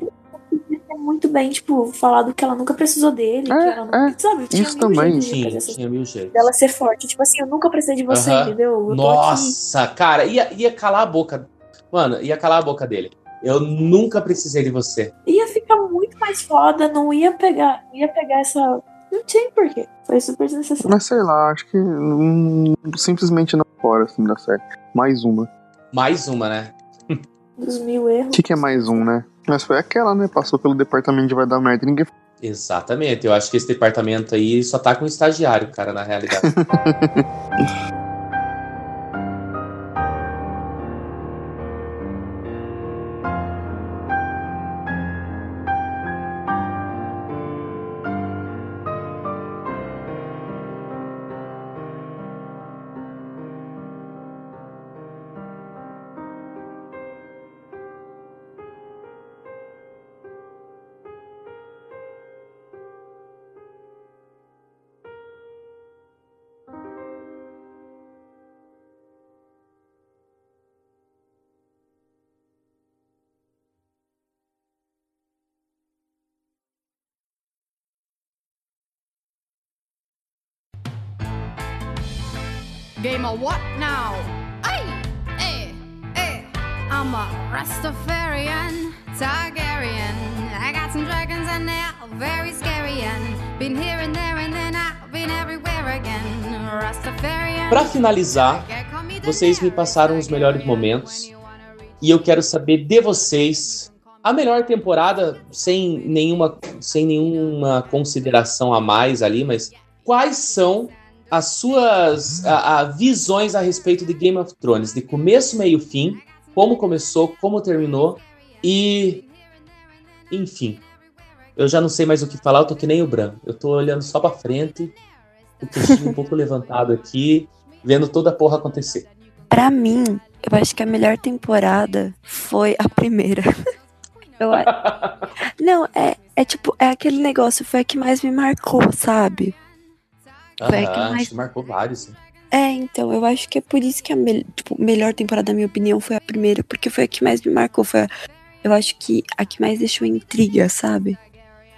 muito bem, tipo, falado que ela nunca precisou dele. que ela não, sabe? Tinha isso mil também. jeitos de Tinha, mil jeitos. dela ser forte. Tipo assim, eu nunca precisei de você, Aham. entendeu? Eu. Nossa, cara, ia, ia calar a boca. Mano, ia calar a boca dele. Eu nunca precisei de você. Ia ficar muito mais foda, não ia pegar, não ia pegar essa. Não tinha porquê. Foi super desnecessário. Mas sei lá, acho que hum, simplesmente não fora, assim, da série. Mais uma. Mais uma, né? Dos mil erros. O que, que é mais um, né? Mas foi aquela, né? Passou pelo departamento de vai dar merda e ninguém. Exatamente. Eu acho que esse departamento aí só tá com um estagiário, cara, na realidade. Game of what now? Ay, eh, eh. I'm a Rastafarian, Targaryen. I got some dragons and they're very scary. And been here and there and then I've been everywhere again. Rastafarian. Pra finalizar, vocês me passaram os melhores momentos. E eu quero saber de vocês a melhor temporada, sem nenhuma, sem nenhuma consideração a mais ali, mas quais são as suas a- a visões a respeito de Game of Thrones, de começo, meio, fim, como começou, como terminou e enfim. Eu já não sei mais o que falar, eu tô que nem o Bran. Eu tô olhando só pra frente, o queixinho um pouco levantado aqui, vendo toda a porra acontecer. Pra mim, eu acho que a melhor temporada foi a primeira. Eu Não, é, é tipo, é aquele negócio, foi a que mais me marcou, sabe? Foi a que Aham, mais- acho que marcou vários. É, então, eu acho que é por isso que a me- tipo, melhor temporada, na minha opinião, foi a primeira, porque foi a que mais me marcou. Foi a- eu acho que a que mais deixou intriga, sabe?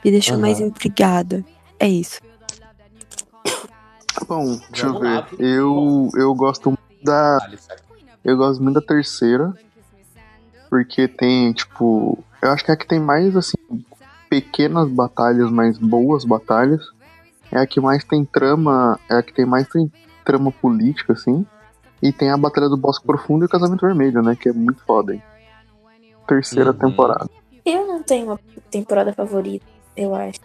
Me deixou Aham. mais intrigada. É isso. Bom, deixa eu ver. Eu, eu gosto muito da. Eu gosto muito da terceira. Porque tem, tipo. Eu acho que é a que tem mais, assim, pequenas batalhas, mas boas batalhas. É a que mais tem trama. É a que tem mais tem trama política, assim. E tem a Batalha do Bosque Profundo e o Casamento Vermelho, né? Que é muito foda, hein? Terceira Uhum. temporada. Eu não tenho uma temporada favorita, eu acho.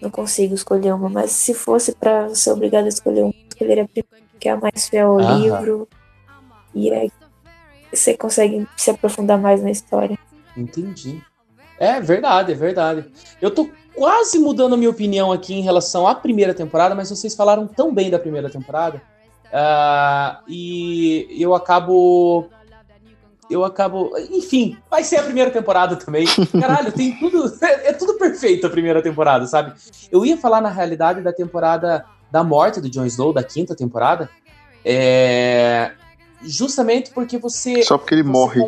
Não consigo escolher uma, mas se fosse pra ser obrigada a escolher uma, eu escolheria a primeira. que é mais fiel ao Aham. livro. E aí você consegue se aprofundar mais na história. Entendi. É verdade, é verdade. Eu tô quase mudando a minha opinião aqui em relação à primeira temporada, mas vocês falaram tão bem da primeira temporada. ah, e eu acabo. Eu acabo. Enfim, vai ser a primeira temporada também. Caralho, tem tudo. É, é tudo perfeito a primeira temporada, sabe? Eu ia falar na realidade da temporada da morte do Jon Snow, da quinta temporada. É. Justamente porque você. Só porque ele morre.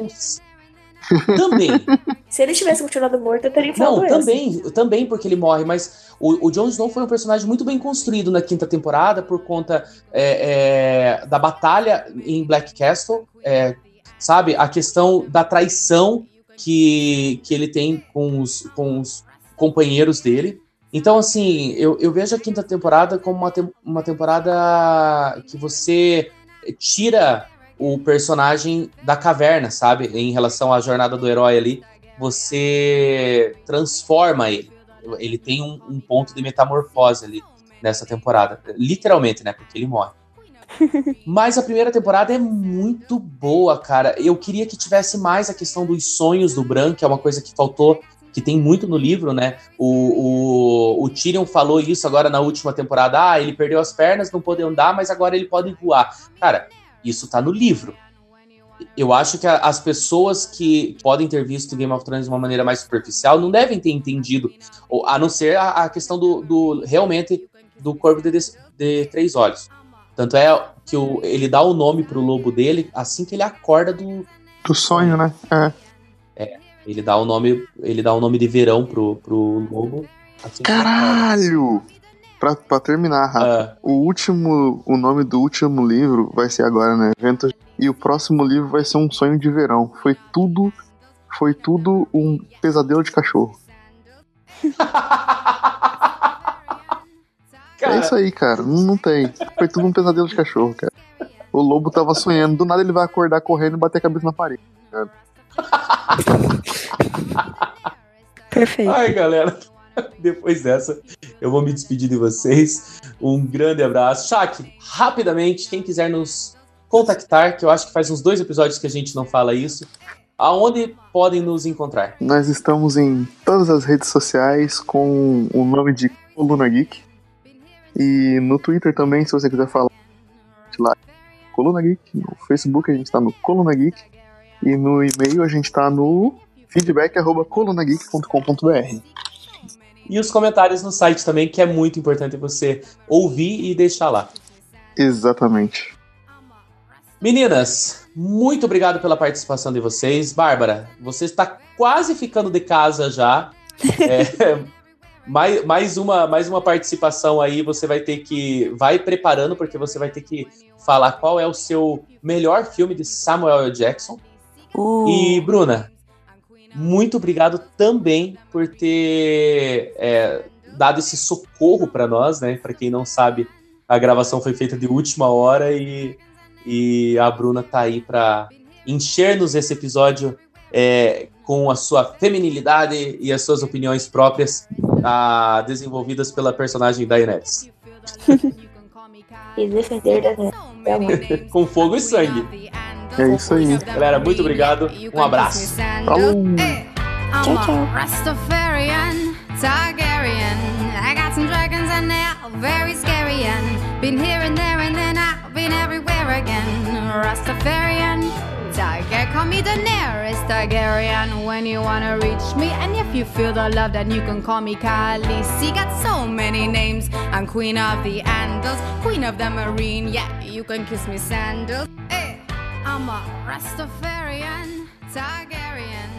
Também. Se ele tivesse continuado morto, eu teria falado Não, também, também porque ele morre, mas o, o Jon Snow foi um personagem muito bem construído na quinta temporada por conta é, é, da batalha em Black Castle, é, sabe? A questão da traição que, que ele tem com os, com os companheiros dele. Então, assim, eu, eu vejo a quinta temporada como uma, tem- uma temporada que você tira o personagem da caverna, sabe? Em relação à jornada do herói ali, você transforma ele. Ele tem um, um ponto de metamorfose ali nessa temporada. Literalmente, né? Porque ele morre. Mas a primeira temporada é muito boa, cara. Eu queria que tivesse mais a questão dos sonhos do Bran, que é uma coisa que faltou, que tem muito no livro, né? O, o, o Tyrion falou isso agora na última temporada. Ah, ele perdeu as pernas, não pôde andar, mas agora ele pode voar. Cara, isso tá no livro. Eu acho que a- as pessoas que podem ter visto Game of Thrones de uma maneira mais superficial não devem ter entendido, ou- a não ser a, a questão do, do- realmente do corpo de, de três olhos. Tanto é que o- ele dá o nome pro lobo dele assim que ele acorda do. Do sonho, né? É. É, ele dá o nome, ele dá o nome de verão pro, pro lobo. assim. Caralho! Pra, pra terminar, Rafa, o último. O nome do último livro vai ser agora, né? Ventos. E o próximo livro vai ser um sonho de verão. Foi tudo. Foi tudo um pesadelo de cachorro. É isso aí, cara. Não, não tem. Foi tudo um pesadelo de cachorro, cara. O lobo tava sonhando, do nada ele vai acordar correndo e bater a cabeça na parede. cara. Perfeito. Ai, galera. Depois dessa, eu vou me despedir de vocês. Um grande abraço. Shaq, rapidamente, quem quiser nos contactar, que eu acho que faz uns dois episódios que a gente não fala isso, aonde podem nos encontrar? Nós estamos em todas as redes sociais com o nome de Coluna Geek. E no Twitter também, se você quiser falar lá, Coluna Geek. No Facebook a gente tá no Coluna Geek. E no e-mail a gente tá no feedback.colunageek.com.br. E os comentários no site também, que é muito importante você ouvir e deixar lá. Exatamente. Meninas, muito obrigado pela participação de vocês. Bárbara, você está quase ficando de casa já. É, mais, mais, uma, mais uma participação aí. Você vai ter que. Vai preparando, porque você vai ter que falar qual é o seu melhor filme de Samuel L. Jackson. E, Bruna, muito obrigado também por ter é, dado esse socorro para nós, né? Para quem não sabe, a gravação foi feita de última hora e, e a Bruna tá aí para encher-nos esse episódio é, com a sua feminilidade e as suas opiniões próprias ah, desenvolvidas pela personagem Daenerys. Com fogo e sangue. É isso aí. Galera, muito obrigado. Um abraço. Falou! I'm a Rastafarian, Targaryen. I got some dragons and they're very scary. And been here and there and then I've been everywhere again. Rastafarian, Targaryen. Call me Daenerys Targaryen when you wanna reach me. And if you feel the love, then you can call me Khaleesi. Got so many names. I'm Queen of the Andals, Queen of the Marine. Yeah, you can kiss me sandals. Eh, I'm a Rastafarian, Targaryen.